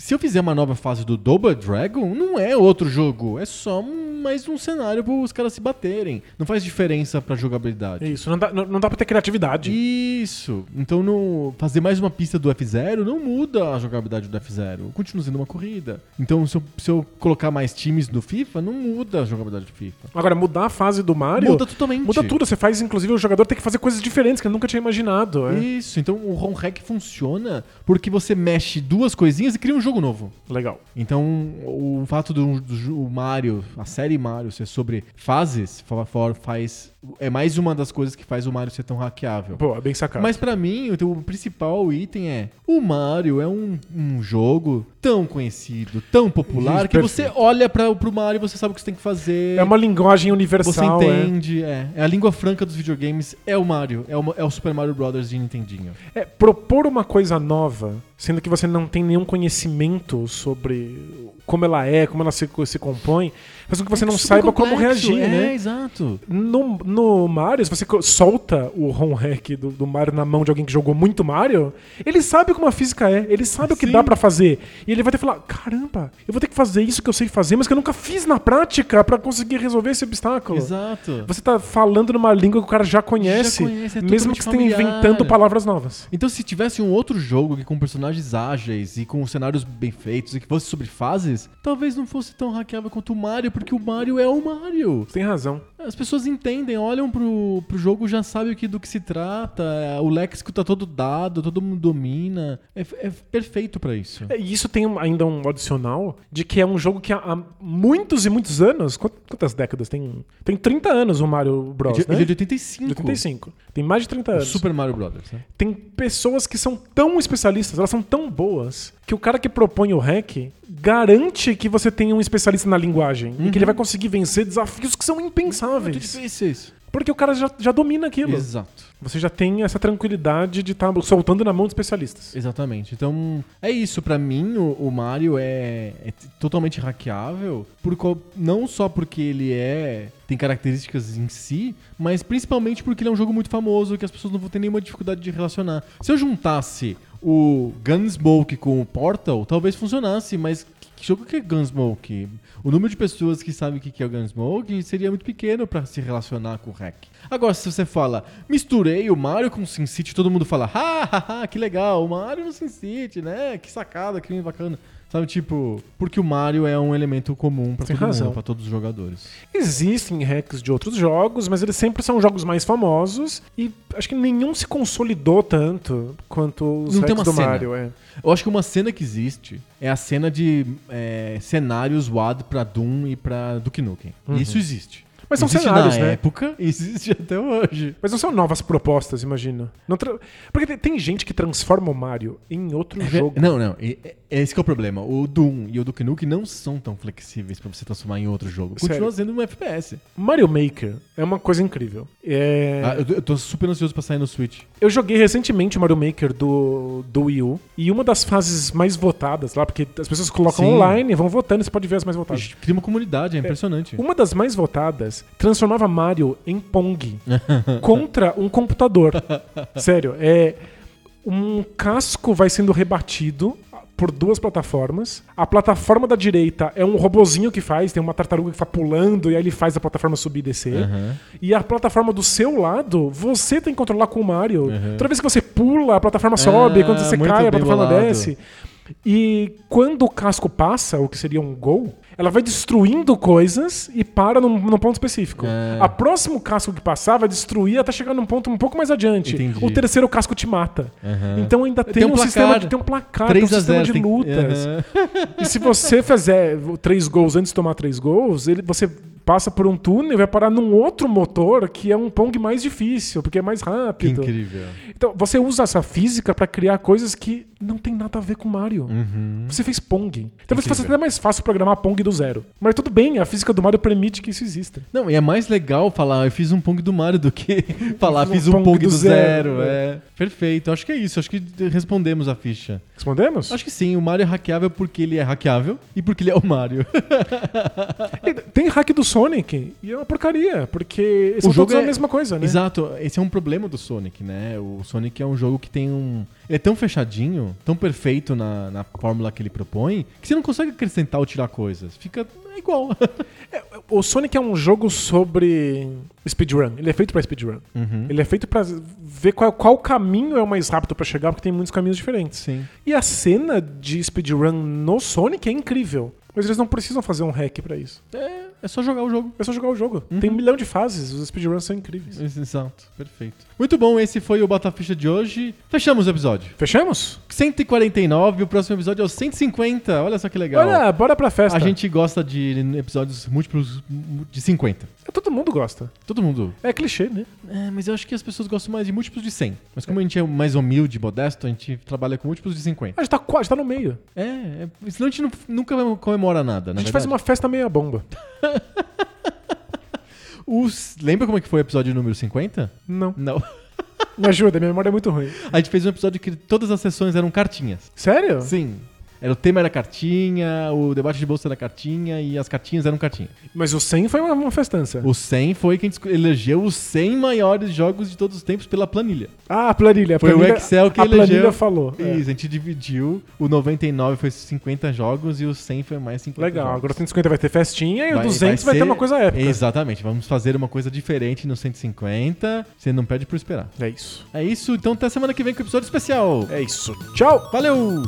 se eu fizer uma nova fase do Double Dragon, não é outro jogo. É só mais um cenário para os caras se baterem. Não faz diferença pra jogabilidade. Isso, não dá, não, não dá pra ter criatividade. Isso. Então, no, fazer mais uma pista do F0 não muda a jogabilidade do F0. Continua sendo uma corrida. Então, se eu, se eu colocar mais times no FIFA, não muda a jogabilidade do FIFA. Agora, mudar a fase do Mario. Muda totalmente. Muda tudo. Você faz, inclusive, o jogador ter que fazer coisas diferentes que ele nunca tinha imaginado. É. Isso, então o ROM hack funciona porque você mexe duas coisinhas e cria um jogo novo. Legal. Então, o fato do, do jo- Mario, a série Mario ser sobre fases, fa- fa- faz é mais uma das coisas que faz o Mario ser tão hackeável. Pô, é bem sacado. Mas pra mim, o principal item é o Mario é um, um jogo tão conhecido, tão popular Isso, que você olha para pro Mario e você sabe o que você tem que fazer. é uma linguagem Você universal. é. entende, é. é. a língua franca dos videogames, é o Mario, é o, é o Super Mario Brothers de Nintendinho. É, propor uma coisa nova, sendo que você não tem nenhum conhecimento sobre como ela é, como ela se, se compõe, faz com que você É não super saiba como complexo, reagir, é, né? exato. No, no Mario, se você solta o ROM hack do, do Mario na mão de alguém que jogou muito Mario, ele sabe como a física é, ele sabe o que Sim. dá pra fazer. E ele vai ter que falar: caramba, eu vou ter que fazer isso que eu sei fazer, mas que eu nunca fiz na prática pra conseguir resolver esse obstáculo. Exato. Você tá falando numa língua que o cara já conhece, Já conhece, é mesmo que você esteja familiar. inventando palavras novas. Então, se tivesse um outro jogo que com personagens ágeis e com cenários bem feitos e que fosse sobre fases, talvez não fosse tão hackeável quanto o Mario, porque o Mario é o Mario. Tem razão. As pessoas entendem, olham pro, pro jogo, já sabem o que, do que se trata, o léxico tá todo dado, todo mundo domina. É, é perfeito pra isso. É, E isso tem ainda um adicional de que é um jogo que há, muitos e muitos anos. quant- Quantas décadas? Tem, tem 30 anos o Mario Bros. Ele, né? ele é de 85. De 85. Tem mais de 30 O anos. Super Mario Brothers, né? Tem pessoas que são tão especialistas, elas são tão boas, que o cara que propõe o hack garante que você tem um especialista na linguagem e que ele vai conseguir vencer desafios que são Muito difíceis. Porque o cara já, já domina aquilo. Exato. Você já tem essa tranquilidade de estar soltando na mão de especialistas. Exatamente. Então, é isso. Pra mim, o, o Mario é, é totalmente hackeável, por não só porque ele é tem características em si, mas principalmente porque ele é um jogo muito famoso que as pessoas não vão ter nenhuma dificuldade de relacionar. Se eu juntasse o Gunsmoke com o Portal, talvez funcionasse, mas que- que jogo que é Gunsmoke? O número de pessoas que sabem o que é o Gunsmoke seria muito pequeno pra se relacionar com o hack. Agora, se você fala, misturei o Mario com o SimCity, todo mundo fala, ha, ha, ha, que legal, o Mario no SimCity, né? Que sacada, que bacana. Sabe, tipo, porque o Mario é um elemento comum pra Tem todo razão. mundo, pra todos os jogadores. Existem hacks de outros jogos, mas eles sempre são jogos mais famosos e acho que nenhum se consolidou tanto quanto os Não tem hacks uma do cena. Mario. É. Eu acho que uma cena que existe é a cena de é, cenários WAD pra Doom e pra Duke Nukem. Isso existe. Uhum. Mas são existe cenários, na né? época e [laughs] existe até hoje. Mas não são novas propostas, imagina. Tra- Porque tem, gente que transforma o Mario em outro jogo. Não, não. e- Esse que é o problema. O Doom e o Duke Nukem não são tão flexíveis pra você transformar em outro jogo. Continua Sério? sendo um FPS. Mario Maker é uma coisa incrível. É, Ah, eu, tô- eu tô super ansioso pra sair no Switch. Eu joguei recentemente o Mario Maker do, do Wii U e uma das fases mais votadas lá, porque as pessoas colocam Sim. online e vão votando, você pode ver as mais votadas. Cria uma comunidade, é impressionante. Uma das mais votadas transformava Mario em Pong [laughs] contra um computador. Sério, é um casco vai sendo rebatido por duas plataformas. A plataforma da direita é um robozinho que faz, tem uma tartaruga que tá pulando e aí ele faz a plataforma subir e descer. Aham. E a plataforma do seu lado, você tem que controlar com o Mario. Uhum. Toda vez que você pula, a plataforma sobe, Ah, quando você cai, a plataforma bolado. desce. E quando o casco passa, o que seria um gol, ela vai destruindo coisas e para num, num ponto específico. É. A próximo casco que passar vai destruir até chegar num ponto um pouco mais adiante. Entendi. O terceiro casco te mata. Aham. Então ainda tem, Tem um um, sistema placar. de, tem um placar, 3 tem um a 0 sistema de tem- lutas. Aham. E se você fizer três gols antes de tomar três gols, ele, você passa por um túnel e vai parar num outro motor que é um Pong mais difícil, porque é mais Que rápido. incrível. Então, você usa essa física pra criar coisas que não tem nada a ver com Mario. Uhum. Você fez Pong. Talvez fosse Incrível. até mais fácil programar Pong do zero. Mas tudo bem, a física do Mario permite que isso exista. Não, e é mais legal falar eu fiz um Pong do Mario do que [laughs] falar Fiz um Pong Pong do do zero, zero. É. Perfeito. Acho que é isso. Acho que respondemos a ficha. Respondemos? Acho que sim. O Mario é hackeável porque ele é hackeável e porque ele é o Mario. [laughs] Tem hack do Sonic e é uma porcaria, porque são jogo todos é- a mesma coisa, né? Exato. Esse é um problema do Sonic, né? O Sonic é um jogo que tem um. Ele é tão fechadinho, tão perfeito na, na fórmula que ele propõe, que você não consegue acrescentar ou tirar coisas. Fica é igual. [laughs] O Sonic é um jogo sobre speedrun. Ele é feito pra speedrun. Uhum. Ele é feito pra ver qual, qual caminho é o mais rápido pra chegar, porque tem muitos caminhos diferentes. Sim. E a cena de speedrun no Sonic é incrível. Mas eles não precisam fazer um hack pra isso. É, é só jogar o jogo. É só jogar o jogo. Uhum. Tem um milhão de fases, os speedruns são incríveis. Exato, perfeito. Muito bom, esse foi o Bota Ficha de hoje. Fechamos o episódio. Fechamos? 149, o próximo episódio é o 150. Olha só que legal. Olha, bora pra festa. a gente gosta de episódios múltiplos de 50. Todo mundo gosta. Todo mundo. É clichê, né? É, mas eu acho que as pessoas gostam mais de múltiplos de 100. Mas como a gente é mais humilde, modesto, a gente trabalha com múltiplos de 50. A gente tá quase, tá no meio. É, é senão a gente não- nunca comemora nada, A na gente faz verdade. uma festa meia bomba. [laughs] [laughs] Os- Lembra como é que foi o episódio número 50? Não. Não. Me ajuda, minha memória é muito ruim. A gente fez um episódio que todas as sessões eram cartinhas. Sério? Sim. Era o tema era cartinha, o debate de bolsa era cartinha e as cartinhas eram cartinha. Mas o 100 foi uma, uma festança. O 100 foi quem elegeu os 100 maiores jogos de todos os tempos pela planilha. Ah, a planilha. A Foi o planilha- Excel que a elegeu. planilha falou. É. Isso, a gente dividiu. O 99 foi 50 jogos e o 100 foi mais 50 Legal, jogos. agora o 150 vai ter festinha e o Vai- 200 vai, ter ser- uma coisa épica. Exatamente, vamos fazer uma coisa diferente no 150. Você não perde por esperar. É isso. É isso, então até semana que vem com o episódio especial. É isso. Tchau! Valeu!